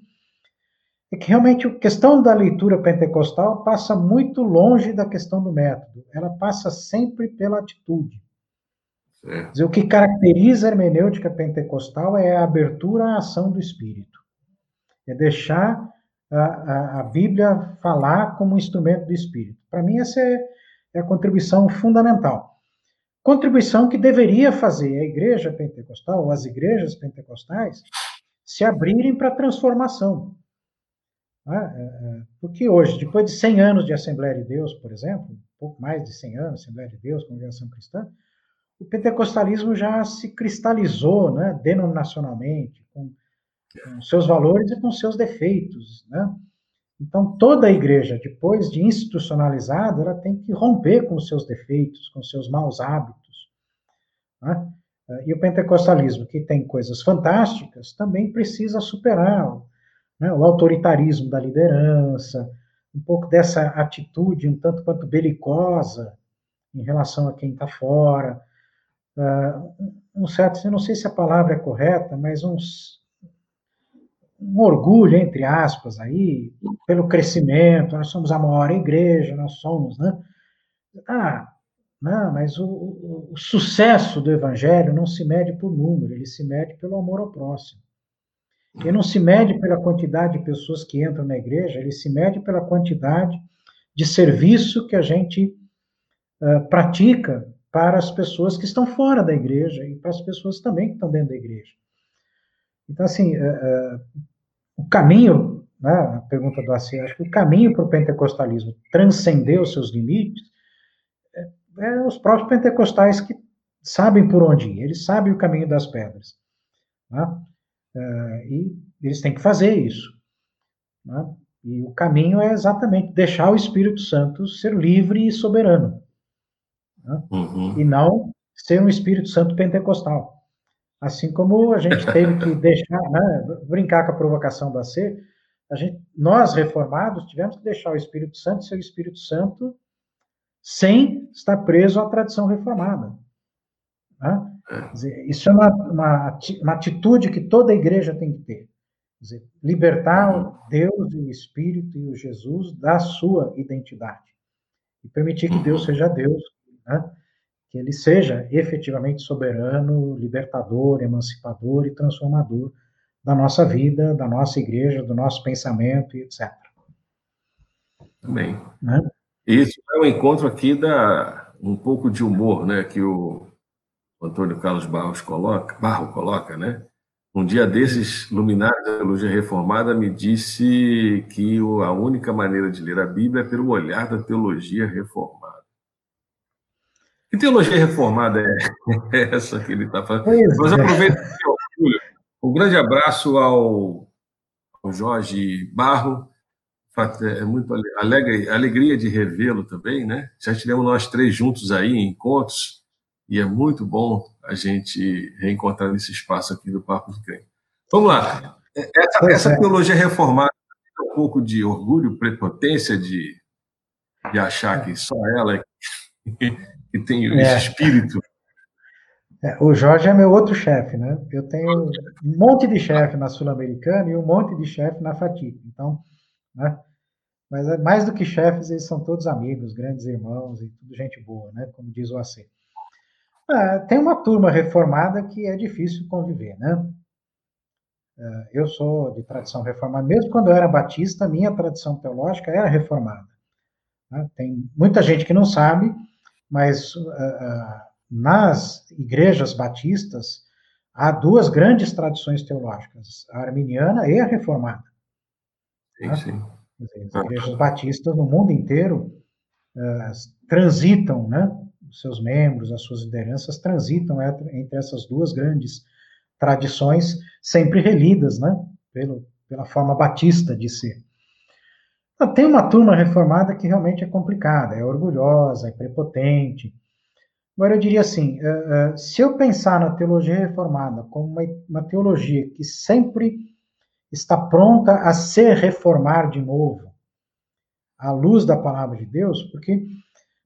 é que realmente a questão da leitura pentecostal passa muito longe da questão do método, ela passa sempre pela atitude. Dizer, o que caracteriza a hermenêutica pentecostal é a abertura à ação do Espírito, é deixar a, a, a Bíblia falar como instrumento do Espírito. Para mim, essa é, é a contribuição fundamental. Contribuição que deveria fazer a igreja pentecostal, ou as igrejas pentecostais, se abrirem para a transformação. Né? É, é, porque hoje, depois de 100 anos de Assembleia de Deus, por exemplo, um pouco mais de 100 anos, Assembleia de Deus, Congregação Cristã, o pentecostalismo já se cristalizou né, denominacionalmente, com, com seus valores e com seus defeitos. Né? Então, toda a igreja, depois de institucionalizada, ela tem que romper com os seus defeitos, com os seus maus hábitos. Né? E o pentecostalismo, que tem coisas fantásticas, também precisa superar né, o autoritarismo da liderança, um pouco dessa atitude um tanto quanto belicosa em relação a quem está fora. Uh, um certo, eu não sei se a palavra é correta, mas uns, um orgulho, entre aspas, aí, pelo crescimento, nós somos a maior igreja, nós somos, né? Ah, não, mas o, o, o sucesso do evangelho não se mede por número, ele se mede pelo amor ao próximo. Ele não se mede pela quantidade de pessoas que entram na igreja, ele se mede pela quantidade de serviço que a gente uh, pratica para as pessoas que estão fora da igreja e para as pessoas também que estão dentro da igreja. Então, assim, uh, uh, o caminho, né, a pergunta do Assi, acho que o caminho para o pentecostalismo transcender os seus limites é, é, os próprios pentecostais que sabem por onde ir, eles sabem o caminho das pedras. Né? Uh, e eles têm que fazer isso. Né? E o caminho é exatamente deixar o Espírito Santo ser livre e soberano. Né? Uhum. E não ser um Espírito Santo pentecostal. Assim como a gente teve que deixar, né, brincar com a provocação da C, a gente, nós reformados tivemos que deixar o Espírito Santo ser o Espírito Santo sem estar preso à tradição reformada. Né? Dizer, isso é uma, uma, uma, atitude que toda igreja tem que ter. Dizer, libertar Deus e o Espírito e o Jesus da sua identidade. E permitir que Deus seja Deus. Né? Que ele seja efetivamente soberano, libertador, emancipador e transformador da nossa vida, da nossa igreja, do nosso pensamento e etc. Amém. Né? Isso é um encontro aqui da um pouco de humor, né, que o Antônio Carlos Barros coloca, Barro coloca, né? Um dia desses, luminares da teologia reformada me disse que a única maneira de ler a Bíblia é pelo olhar da teologia reformada. Que teologia reformada é essa que ele está falando? Pois Mas é. aproveito um grande abraço ao, ao Jorge Barro. É muito alegre, alegria de revê-lo também, né? Já estivemos nós três juntos aí em encontros e é muito bom a gente reencontrar nesse espaço aqui do Papo de Crente. Vamos lá. Essa, essa é. teologia reformada tem um pouco de orgulho, prepotência de, de achar que só ela é que tem esse é. espírito. É, o Jorge é meu outro chefe, né? Eu tenho um monte de chefe na Sul-Americana e um monte de chefe na FATIC. Então, né? Mas é mais do que chefes, eles são todos amigos, grandes irmãos e tudo gente boa, né? Como diz o AC. Ah, tem uma turma reformada que é difícil conviver, né? Ah, eu sou de tradição reformada. Mesmo quando eu era batista, minha tradição teológica era reformada. Né? Tem muita gente que não sabe, mas uh, nas igrejas batistas há duas grandes tradições teológicas, a arminiana e a reformada. Sim, né? sim. As igrejas batistas no mundo inteiro uh, transitam, né? Os seus membros, as suas lideranças transitam entre essas duas grandes tradições, sempre relidas, né? Pelo, pela forma batista de ser. Então, tem uma turma reformada que realmente é complicada, é orgulhosa, é prepotente. Agora, eu diria assim: uh, uh, se eu pensar na teologia reformada como uma, teologia que sempre está pronta a se reformar de novo, à luz da palavra de Deus, porque,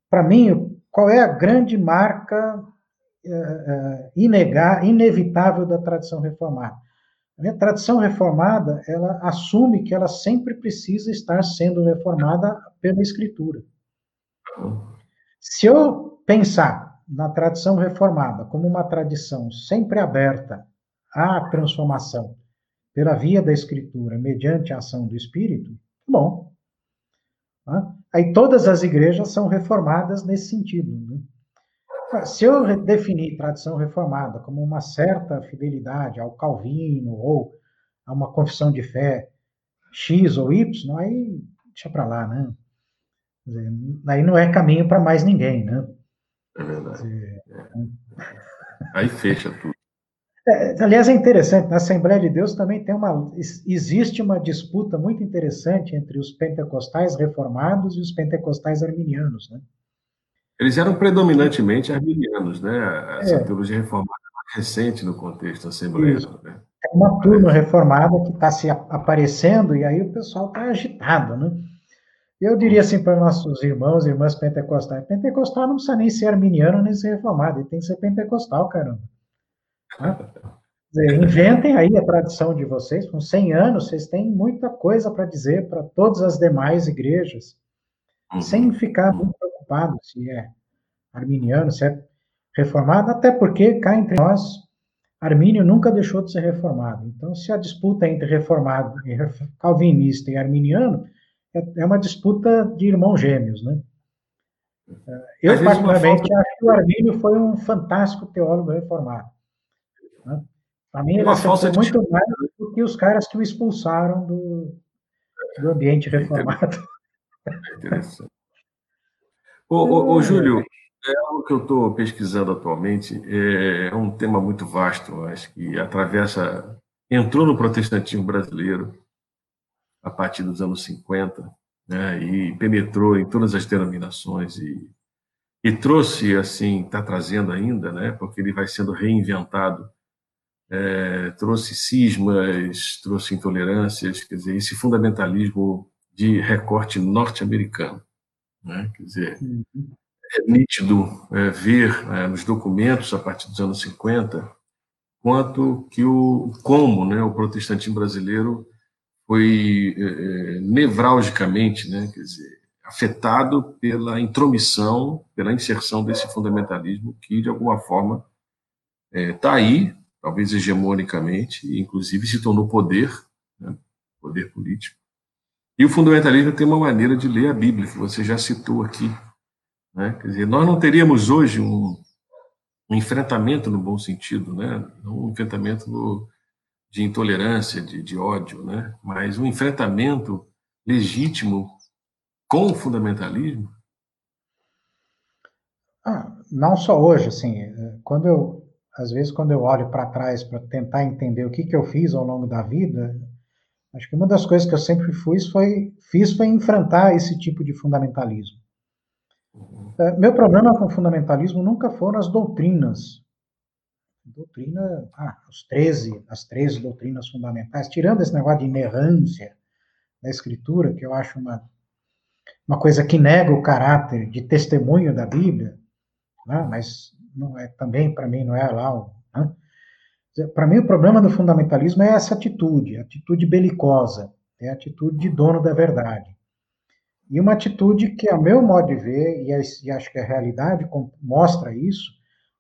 para mim, qual é a grande marca uh, inegar, inevitável da tradição reformada? A tradição reformada, ela assume que ela sempre precisa estar sendo reformada pela Escritura. Se eu pensar na tradição reformada como uma tradição sempre aberta à transformação pela via da Escritura, mediante a ação do Espírito, bom. Aí todas as igrejas são reformadas nesse sentido. Se eu definir tradição reformada como uma certa fidelidade ao Calvino ou a uma confissão de fé X ou Y, aí deixa para lá, né? Dizer, aí não é caminho para mais ninguém, né? É verdade. Dizer, Aí fecha tudo. É, aliás, é interessante, na Assembleia de Deus também tem uma, existe uma disputa muito interessante entre os pentecostais reformados e os pentecostais arminianos, né? Eles eram predominantemente arminianos, né? Essa é. teologia reformada recente no contexto assembleano, né? É uma turma reformada que está se aparecendo e aí o pessoal está agitado, né? Eu diria assim para nossos irmãos e irmãs pentecostais, pentecostal não precisa nem ser arminiano nem ser reformado, ele tem que ser pentecostal, caramba. Dizer, inventem aí a tradição de vocês, com 100 anos, vocês têm muita coisa para dizer para todas as demais igrejas, uhum. sem ficar muito preocupado se é arminiano, se é reformado, até porque cá entre nós, Armínio nunca deixou de ser reformado. Então, se a disputa entre reformado, calvinista e arminiano é, é uma disputa de irmãos gêmeos, né? Eu, particularmente, acho que o Armínio foi um fantástico teólogo reformado. Né? Para mim, ele muito de... mais do que os caras que o expulsaram do, do ambiente reformado. Interessante. Ô, ô, ô, Júlio, é algo que eu estou pesquisando atualmente, é um tema muito vasto, acho que atravessa, entrou no protestantismo brasileiro a partir dos anos 50, né, e penetrou em todas as denominações e, e trouxe, assim, está trazendo ainda, né, porque ele vai sendo reinventado é, trouxe cismas, trouxe intolerâncias, quer dizer, esse fundamentalismo de recorte norte-americano. Né? Quer dizer, uhum. é nítido é, ver é, nos documentos, a partir dos anos 50, quanto que o como né, o protestantismo brasileiro foi é, é, nevralgicamente né, quer dizer, afetado pela intromissão, pela inserção desse fundamentalismo que, de alguma forma, está é, aí, talvez hegemonicamente, e inclusive se tornou poder, né, poder político. E o fundamentalismo tem uma maneira de ler a Bíblia, que você já citou aqui. Né? Quer dizer, nós não teríamos hoje um, um enfrentamento no bom sentido, né? um enfrentamento no, de intolerância, de, de ódio, né? mas um enfrentamento legítimo com o fundamentalismo. Ah, não só hoje, assim, quando eu às vezes, quando eu olho para trás para tentar entender o que, que eu fiz ao longo da vida, acho que uma das coisas que eu sempre fiz foi, fiz foi enfrentar esse tipo de fundamentalismo. É, meu problema com o fundamentalismo nunca foram as doutrinas. Doutrina, ah, os 13, as 13 doutrinas fundamentais, tirando esse negócio de inerrância da escritura, que eu acho uma, uma coisa que nega o caráter de testemunho da Bíblia, né? mas não é, também para mim não é lá o. Para mim, o problema do fundamentalismo é essa atitude, atitude belicosa, é a atitude de dono da verdade. E uma atitude que, a meu modo de ver, e, acho que a realidade mostra isso,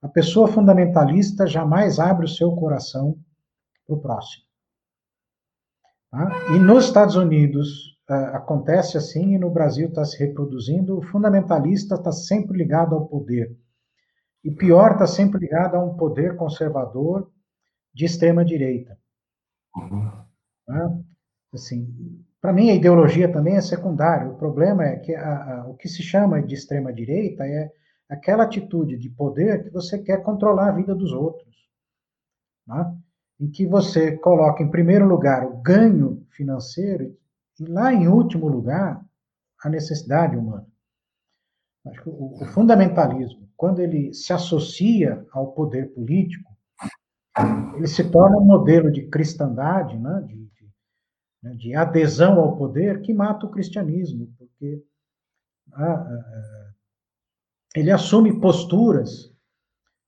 a pessoa fundamentalista jamais abre o seu coração para o próximo. Tá? E nos Estados Unidos uh, acontece assim, e no Brasil está se reproduzindo, o fundamentalista está sempre ligado ao poder. E pior, está sempre ligado a um poder conservador de extrema direita. Uhum. Tá? Assim, para mim, a ideologia também é secundária. O problema é que a, a, o que se chama de extrema-direita é aquela atitude de poder que você quer controlar a vida dos outros. Né? Em que você coloca em primeiro lugar o ganho financeiro e lá em último lugar a necessidade humana. Acho que o, o fundamentalismo, quando ele se associa ao poder político, ele se torna um modelo de cristandade, né? de, né, de adesão ao poder que mata o cristianismo, porque ele assume posturas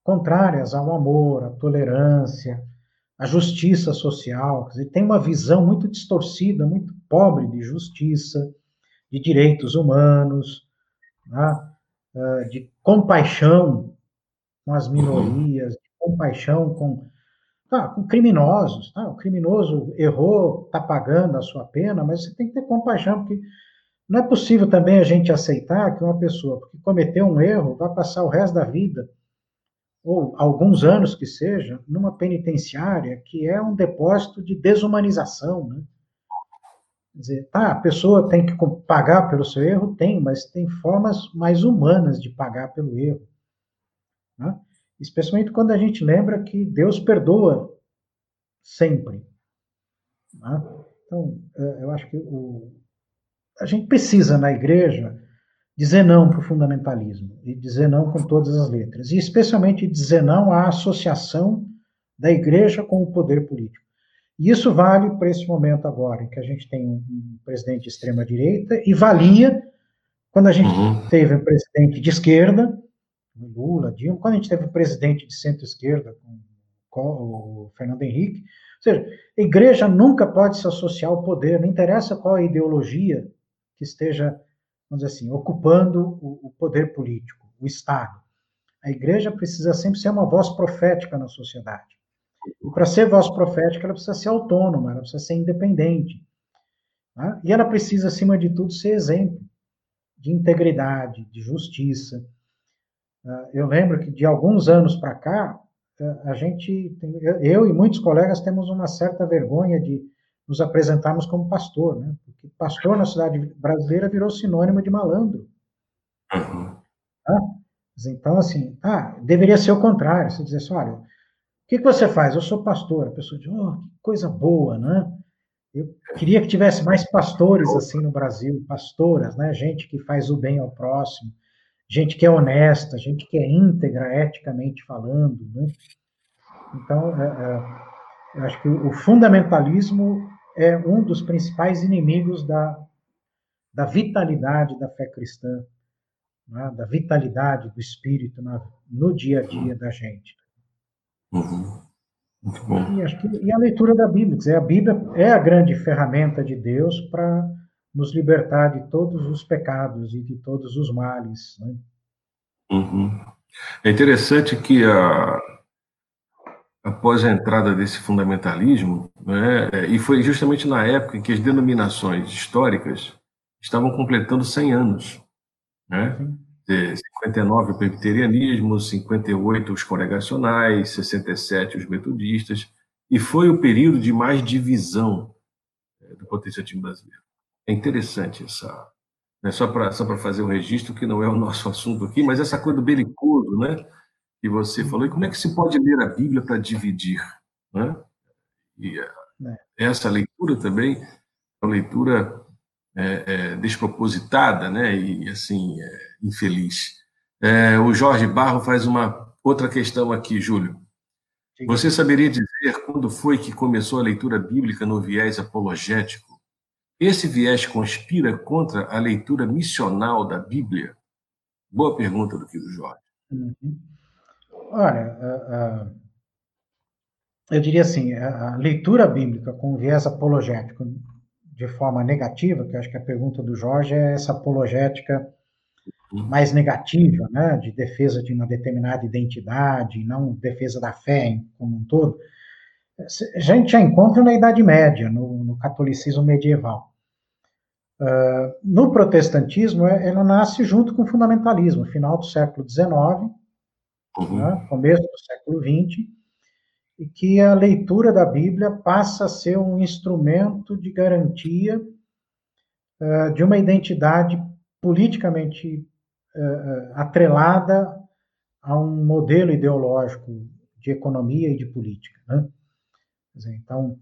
contrárias ao amor, à tolerância, à justiça social. Ele tem uma visão muito distorcida, muito pobre de justiça, de direitos humanos, né, de compaixão com as minorias, de compaixão com Tá, com criminosos, tá? O criminoso errou, está pagando a sua pena, mas você tem que ter compaixão, porque não é possível também a gente aceitar que uma pessoa que cometeu um erro vai passar o resto da vida, ou alguns anos que seja, numa penitenciária que é um depósito de desumanização, né? Quer dizer, tá, a pessoa tem que pagar pelo seu erro? Tem, mas tem formas mais humanas de pagar pelo erro. Né? Especialmente quando a gente lembra que Deus perdoa sempre. Né? Então, é, eu acho que o, a gente precisa, na igreja, dizer não para o fundamentalismo, e dizer não com todas as letras, e especialmente dizer não à associação da igreja com o poder político. E isso vale para esse momento agora, em que a gente tem um presidente de extrema-direita, e valia quando a gente uhum. teve um presidente de esquerda, Lula, Dilma, quando a gente teve o presidente de centro-esquerda, com o Fernando Henrique, ou seja, a igreja nunca pode se associar ao poder, não interessa qual a ideologia que esteja, vamos dizer assim, ocupando o, poder político, o Estado. A igreja precisa sempre ser uma voz profética na sociedade. E para ser voz profética, ela precisa ser autônoma, ela precisa ser independente. Né? E ela precisa, acima de tudo, ser exemplo de integridade, de justiça, eu lembro que de alguns anos para cá, ah, a gente, eu e muitos colegas temos uma certa vergonha de nos apresentarmos como pastor, né? Porque pastor na cidade brasileira virou sinônimo de malandro. Uhum. Então, assim, ah, deveria ser o contrário. Você dizer assim, olha, o que, que você faz? Eu sou pastor. A pessoa diz, oh, que coisa boa, né? Eu queria que tivesse mais pastores assim no Brasil, pastoras, né? Gente que faz o bem ao próximo, gente que é honesta, gente que é íntegra, eticamente falando. Né? Então, é, é, eu acho que o fundamentalismo é um dos principais inimigos da, da vitalidade da fé cristã, né? da vitalidade do espírito na, no dia a dia da gente. Uhum. E, acho que, e a leitura da Bíblia, dizer, a Bíblia é a grande ferramenta de Deus para nos libertar de todos os pecados e de todos os males. Né? Uhum. É interessante que a, após a entrada desse fundamentalismo, né, e foi justamente na época em que as denominações históricas estavam completando 100 anos. Né? De 59 o presbiterianismo, 58 os congregacionais, 67 os metodistas, e foi o período de mais divisão é, do protestantismo brasileiro. É interessante essa, né, só para só fazer um registro, que não é o nosso assunto aqui, mas essa coisa do belicoso, né, que você falou, e como é que se pode ler a Bíblia para dividir? Né? E é. essa leitura também é uma leitura é, é, despropositada, né? E assim é, infeliz. É, o Jorge Barro faz uma outra questão aqui, Júlio. Você saberia dizer quando foi que começou a leitura bíblica no viés apologético? Esse viés conspira contra a leitura missional da Bíblia? Boa pergunta do Quilo Jorge. Uhum. Olha, uh, uh, eu diria assim, a leitura bíblica com viés apologético de forma negativa, que eu acho que a pergunta do Jorge é essa apologética mais negativa, né, de defesa de uma determinada identidade, não defesa da fé como um todo, a gente já encontra na Idade Média, no, no catolicismo medieval. Uh, no protestantismo, é, ela nasce junto com o fundamentalismo, final do século XIX, uhum. né, começo do século XX, e que a leitura da Bíblia passa a ser um instrumento de garantia uh, de uma identidade politicamente uh, atrelada a um modelo ideológico de economia e de política. Né? Então,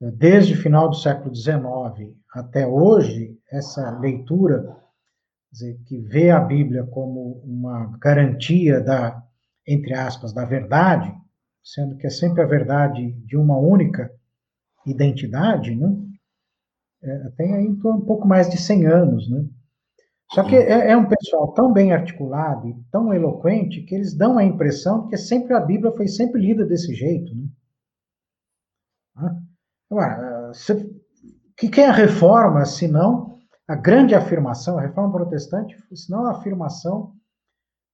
desde o final do século XIX até hoje, essa leitura dizer, que vê a Bíblia como uma garantia da, entre aspas, da verdade, sendo que é sempre a verdade de uma única identidade, né? É, tem aí um pouco mais de 100 anos, né? Só que é, é, um pessoal tão bem articulado e tão eloquente que eles dão a impressão que sempre a Bíblia foi sempre lida desse jeito. Né? Agora, o que é a reforma, se não a grande afirmação, a reforma protestante, se não a afirmação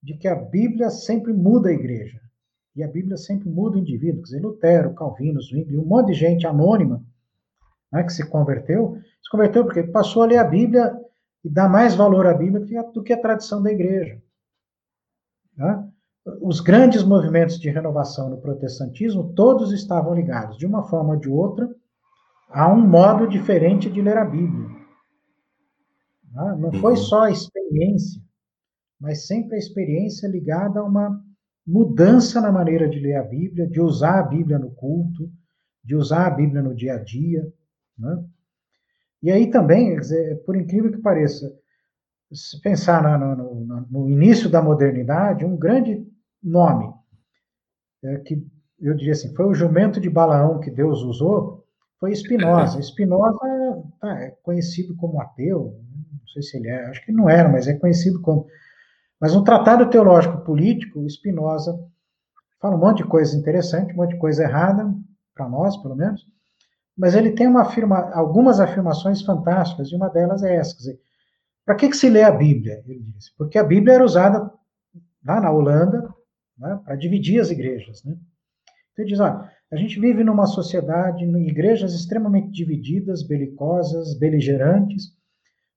de que a Bíblia sempre muda a igreja. E a Bíblia sempre muda o indivíduo. Quer dizer, Lutero, Calvino, Zwingli, um monte de gente anônima né, que se converteu, se converteu porque passou a ler a Bíblia e dá mais valor à Bíblia do que a tradição da igreja. Né? Os grandes movimentos de renovação no protestantismo, todos estavam ligados, de uma forma ou de outra, a um modo diferente de ler a Bíblia. Né? Não foi uhum. só a experiência, mas sempre a experiência ligada a uma mudança na maneira de ler a Bíblia, de usar a Bíblia no culto, de usar a Bíblia no dia a dia. Né? E aí também, por incrível que pareça, se pensar no, no, no, início da modernidade, um grande nome, é, que eu diria assim, foi o jumento de Balaão que Deus usou, foi Spinoza. Spinoza tá, é conhecido como ateu, não sei se ele é, acho que não era, mas é conhecido como. Mas no Tratado Teológico Político, Spinoza fala um monte de coisa interessante, um monte de coisa errada, para nós, pelo menos, mas ele tem afirma, algumas afirmações fantásticas, e uma delas é essa, para que, que se lê a Bíblia? Ele disse, porque a Bíblia era usada lá na Holanda né, para dividir as igrejas. Né? Então ele diz, olha, a gente vive numa sociedade, em igrejas extremamente divididas, belicosas, beligerantes.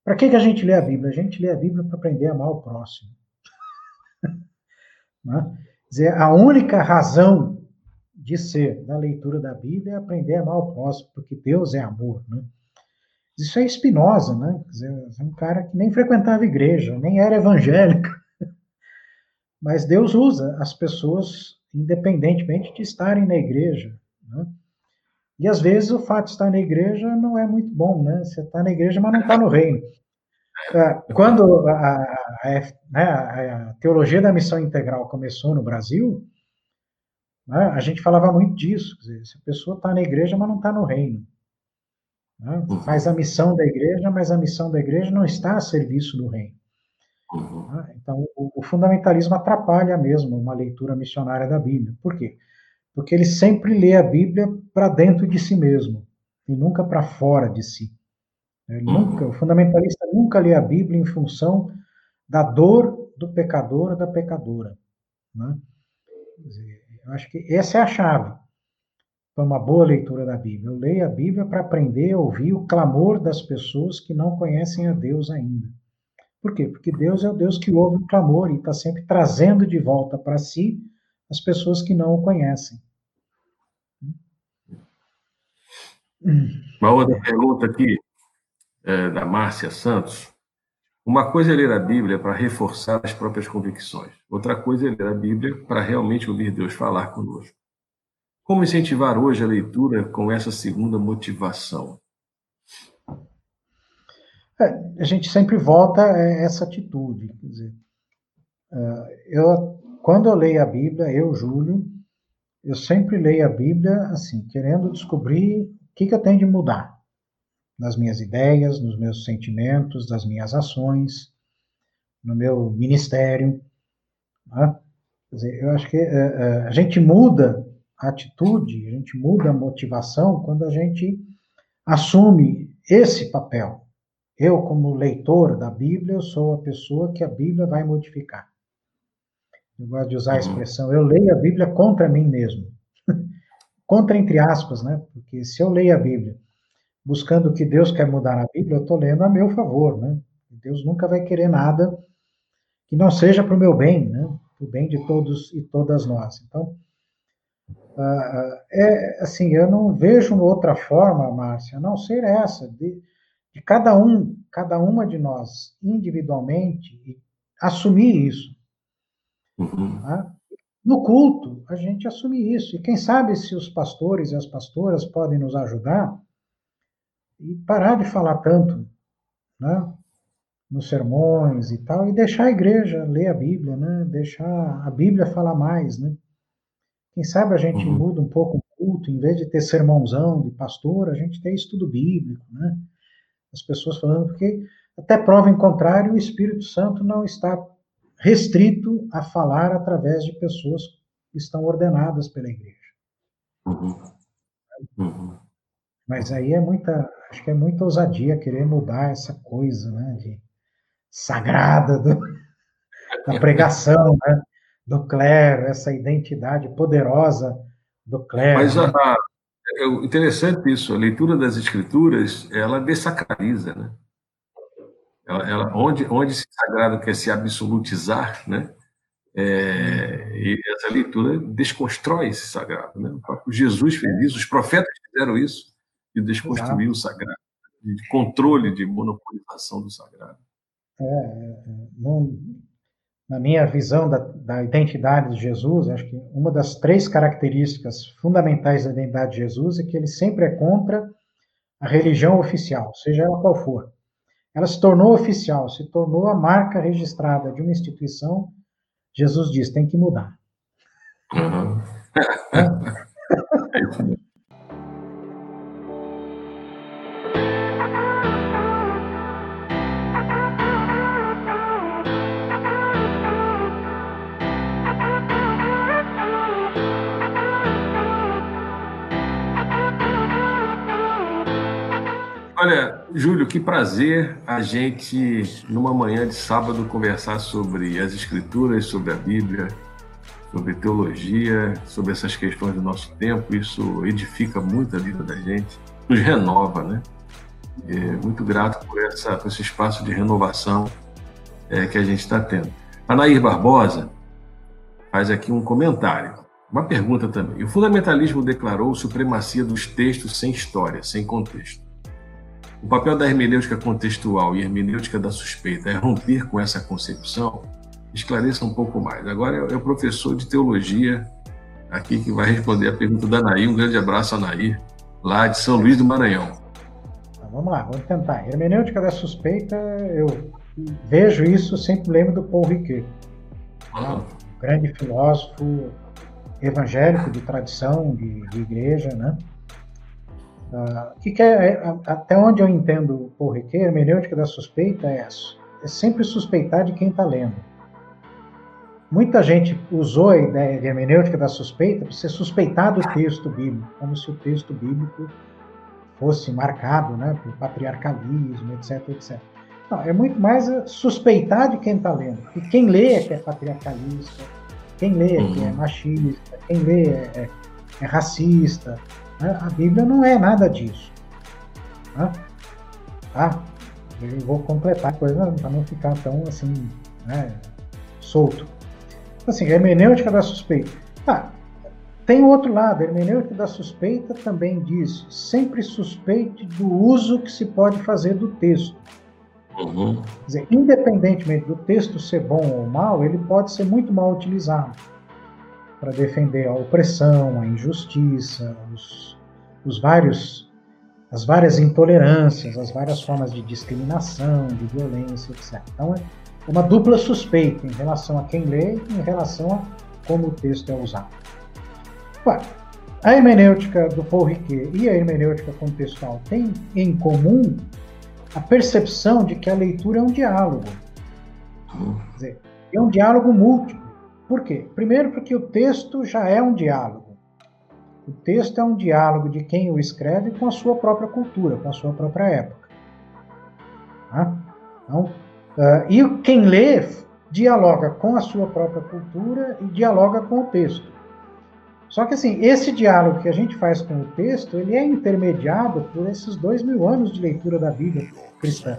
Para que, que a gente lê a Bíblia? A gente lê a Bíblia para aprender a amar o próximo. né? dizer, a única razão de ser da leitura da Bíblia é aprender a amar o próximo, porque Deus é amor, né? Isso é Espinosa, né? Quer dizer, é um cara que nem frequentava igreja, nem era evangélico. Mas Deus usa as pessoas independentemente de estarem na igreja, né? E às vezes o fato de estar na igreja não é muito bom, né? Você está na igreja, mas não está no reino. É, quando a, a, a, né, a, teologia da missão integral começou no Brasil, né? A gente falava muito disso, dizer, se a pessoa está na igreja, mas não está no reino. Né? Faz a missão da igreja, mas a missão da igreja não está a serviço do reino. Uhum. Né? Então, o, o, fundamentalismo atrapalha mesmo uma leitura missionária da Bíblia. Por quê? Porque ele sempre lê a Bíblia para dentro de si mesmo e nunca para fora de si. Ele uhum. nunca, o fundamentalista nunca lê a Bíblia em função da dor do pecador ou da pecadora. Né? Dizer, eu acho que essa é a chave para uma boa leitura da Bíblia. Eu leio a Bíblia para aprender a ouvir o clamor das pessoas que não conhecem a Deus ainda. Por quê? Porque Deus é o Deus que ouve o clamor e está sempre trazendo de volta para si as pessoas que não o conhecem. Uma outra pergunta aqui, é, da Márcia Santos. Uma coisa é ler a Bíblia para reforçar as próprias convicções. Outra coisa é ler a Bíblia para realmente ouvir Deus falar conosco. Como incentivar hoje a leitura com essa segunda motivação? É, a gente sempre volta a essa atitude. Quer dizer, é, eu, quando eu leio a Bíblia, eu, Júlio, eu sempre leio a Bíblia assim, querendo descobrir o que, que eu tenho de mudar nas minhas ideias, nos meus sentimentos, das minhas ações, no meu ministério. Né? Quer dizer, eu acho que a gente muda a atitude, a gente muda a motivação quando a gente assume esse papel eu, como leitor da Bíblia, eu sou a pessoa que a Bíblia vai modificar. Eu gosto de usar a uhum. expressão, eu leio a Bíblia contra mim mesmo. contra entre aspas, né? Porque se eu leio a Bíblia buscando o que Deus quer mudar na Bíblia, eu estou lendo a meu favor, né? Deus nunca vai querer nada que não seja para o meu bem, né? Para o bem de todos e todas nós. Então, uh, é assim, eu não vejo outra forma, Márcia, a não ser essa, de, de cada um, cada uma de nós individualmente assumir isso. Uhum. Tá? No culto, a gente assume isso. E quem sabe se os pastores e as pastoras podem nos ajudar e parar de falar tanto, né? Nos sermões e tal, e deixar a igreja ler a Bíblia, né? Deixar a Bíblia falar mais, né? Quem sabe a gente uhum. muda um pouco o culto, em vez de ter sermãozão de pastor, a gente tem estudo bíblico, né? As pessoas falando, porque até prova em contrário, o Espírito Santo não está restrito a falar através de pessoas que estão ordenadas pela igreja. Uhum. Uhum. Mas aí é muita, acho que é muita ousadia querer mudar essa coisa, né, de sagrada do, da pregação, né, do clero, essa identidade poderosa do clero. Mas a? É interessante isso, a leitura das escrituras, ela dessacraliza, né? Ela, ela, onde, onde esse sagrado quer se absolutizar, né? É, e essa leitura desconstrói esse sagrado, né? O próprio Jesus fez isso, os profetas fizeram isso, de desconstruir o sagrado, de controle, de monopolização do sagrado. É, é, é. não, na minha visão da, da, identidade de Jesus, acho que uma das três características fundamentais da identidade de Jesus é que ele sempre é contra a religião oficial, seja ela qual for. Ela se tornou oficial, se tornou a marca registrada de uma instituição. Jesus diz: tem que mudar. Uhum. É. Olha, Júlio, que prazer a gente, numa manhã de sábado, conversar sobre as Escrituras, sobre a Bíblia, sobre teologia, sobre essas questões do nosso tempo. Isso edifica muito a vida da gente, nos renova, né? É muito grato por, essa, por esse espaço de renovação é, que a gente está tendo. A Nair Barbosa faz aqui um comentário, uma pergunta também. O fundamentalismo declarou supremacia dos textos sem história, sem contexto. O papel da hermenêutica contextual e hermenêutica da suspeita é romper com essa concepção? Esclareça um pouco mais. Agora é o professor de teologia aqui que vai responder a pergunta da Anaí. Um grande abraço, Anaí, lá de São Luís do Maranhão. Então, vamos lá, vamos tentar. Hermenêutica da suspeita, eu vejo isso, sempre lembro do Paul Ricoeur, uhum. grande filósofo evangélico de tradição, de, de igreja, né? Uh, que, que é, é, até onde eu entendo o Riquet, a hermenêutica da suspeita é, é sempre suspeitar de quem está lendo. Muita gente usou a ideia de hermenêutica da suspeita para ser suspeitar do texto bíblico, como se o texto bíblico fosse marcado né, por patriarcalismo, etc, etc. Não, é muito mais suspeitar de quem está lendo. E quem lê é que é patriarcalista, quem lê é que é uhum. machista, quem lê é, é, é racista? A Bíblia não é nada disso. Né? Tá? Eu vou completar a coisa para não ficar tão assim, né, solto. Assim, a hermenêutica da suspeita. Tá. Tem outro lado, a hermenêutica da suspeita também diz: sempre suspeite do uso que se pode fazer do texto. Uhum. Quer dizer, independentemente do texto ser bom ou mal, ele pode ser muito mal utilizado para defender a opressão, a injustiça, os, os vários as várias intolerâncias, as várias formas de discriminação, de violência, etc. Então, é uma dupla suspeita em relação a quem lê e em relação a como o texto é usado. Ué, a hermenêutica do Paul Riquet e a hermenêutica contextual têm em comum a percepção de que a leitura é um diálogo. Quer dizer, é um diálogo múltiplo. Por quê? Primeiro, porque o texto já é um diálogo. O texto é um diálogo de quem o escreve com a sua própria cultura, com a sua própria época. Tá? Então, uh, e quem lê dialoga com a sua própria cultura e dialoga com o texto. Só que assim, esse diálogo que a gente faz com o texto, ele é intermediado por esses dois mil anos de leitura da Bíblia cristã.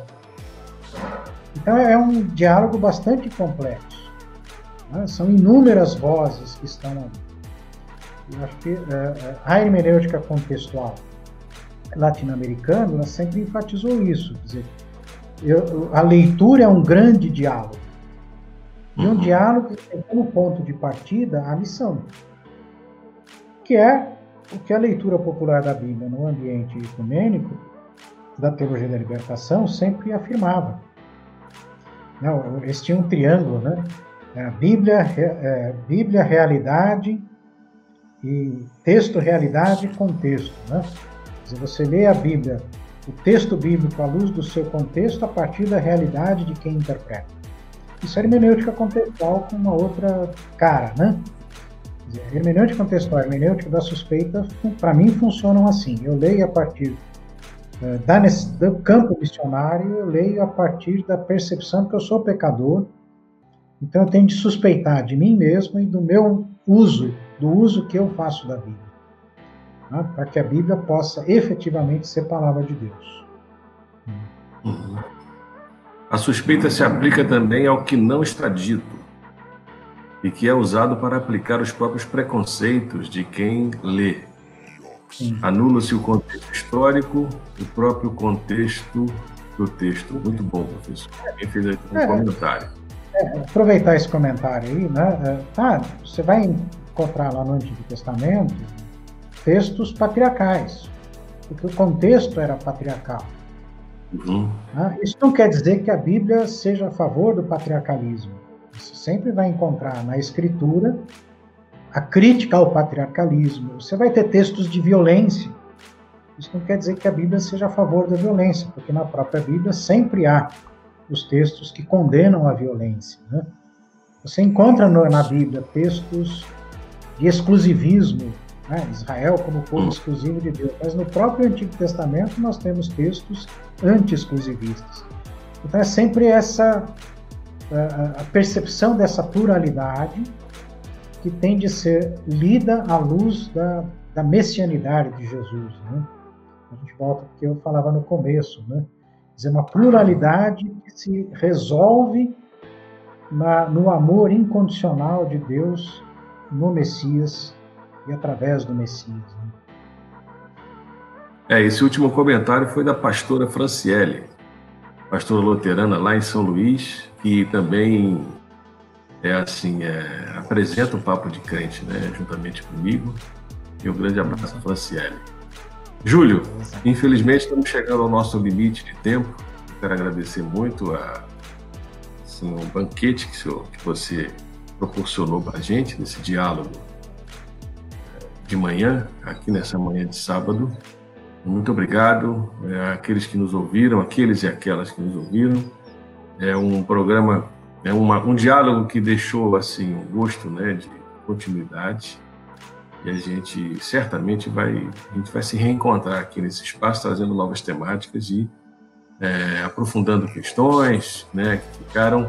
Então é um diálogo bastante complexo. Né? São inúmeras vozes que estão ali. Eu acho que é, a hermenêutica contextual latino-americana sempre enfatizou isso. Quer dizer, eu, a leitura é um grande diálogo. E um diálogo que tem como ponto de partida a missão que é o que a leitura popular da Bíblia no ambiente ecumênico da teologia da libertação sempre afirmava. Não, eles tinham um triângulo, né? É a Bíblia, é, Bíblia, realidade e texto, realidade contexto, né? Se você lê a Bíblia, o texto bíblico à luz do seu contexto a partir da realidade de quem interpreta. Isso é hermenêutica contextual com uma outra cara, né? A hermenêutica contextual hermenêutica da suspeita, para mim, funcionam assim. Eu leio a partir uh, da, do campo missionário, eu leio a partir da percepção que eu sou pecador, então eu tenho de suspeitar de mim mesmo e do meu uso, do uso que eu faço da Bíblia, né? para que a Bíblia possa efetivamente ser palavra de Deus. Uhum. A suspeita se aplica também ao que não está dito e que é usado para aplicar os próprios preconceitos de quem lê. Anula-se o contexto histórico, o próprio contexto do texto. Muito bom, professor. Quem fez aí um é, comentário. É, aproveitar esse comentário aí, né? É, tá, você vai encontrar lá no Antigo Testamento textos patriarcais, porque o contexto era patriarcal. Uhum. Né? Isso não quer dizer que a Bíblia seja a favor do patriarcalismo. Você sempre vai encontrar na escritura a crítica ao patriarcalismo. Você vai ter textos de violência. Isso não quer dizer que a Bíblia seja a favor da violência, porque na própria Bíblia sempre há os textos que condenam a violência. Né? Você encontra na Bíblia textos de exclusivismo, né? Israel como povo exclusivo de Deus, mas no próprio Antigo Testamento nós temos textos anti-exclusivistas. Então é sempre essa a percepção dessa pluralidade que tem de ser lida à luz da, da messianidade de Jesus. Né? A gente volta porque eu falava no começo, né? Dizer, uma pluralidade que se resolve na, no amor incondicional de Deus no Messias e através do Messias. Né? É, esse último comentário foi da pastora Franciele, pastora luterana lá em São Luís, que também é assim, é, apresenta o Papo de Crente, né, juntamente comigo. E um grande abraço, Franciele. Júlio, infelizmente estamos chegando ao nosso limite de tempo. quero agradecer muito a, assim, banquete que, senhor, que você proporcionou para a gente nesse diálogo é, de manhã, aqui nessa manhã de sábado. Muito obrigado é, àqueles que nos ouviram, aqueles e aquelas que nos ouviram. É um programa, é uma, um diálogo que deixou assim um gosto, né, de continuidade. E a gente certamente vai, a gente vai se reencontrar aqui nesse espaço, trazendo novas temáticas e é, aprofundando questões, né, que ficaram.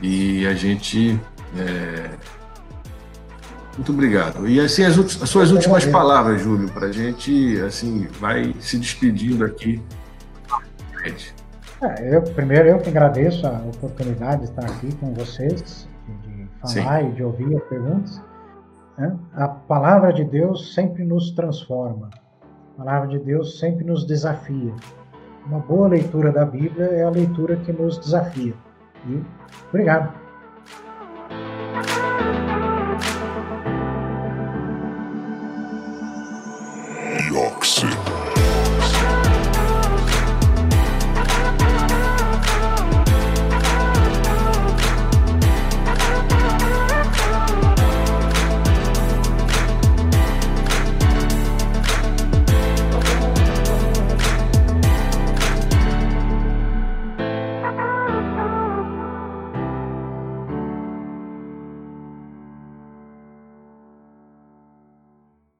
E a gente é, muito obrigado. E assim, as, as suas últimas palavras, Júlio, para a gente, assim, vai se despedindo aqui. É, eu, primeiro, eu que agradeço a oportunidade de estar aqui com vocês, de, falar Sim. e de ouvir as perguntas. Né? A palavra de Deus sempre nos transforma. A palavra de Deus sempre nos desafia. Uma boa leitura da Bíblia é a leitura que nos desafia. E obrigado.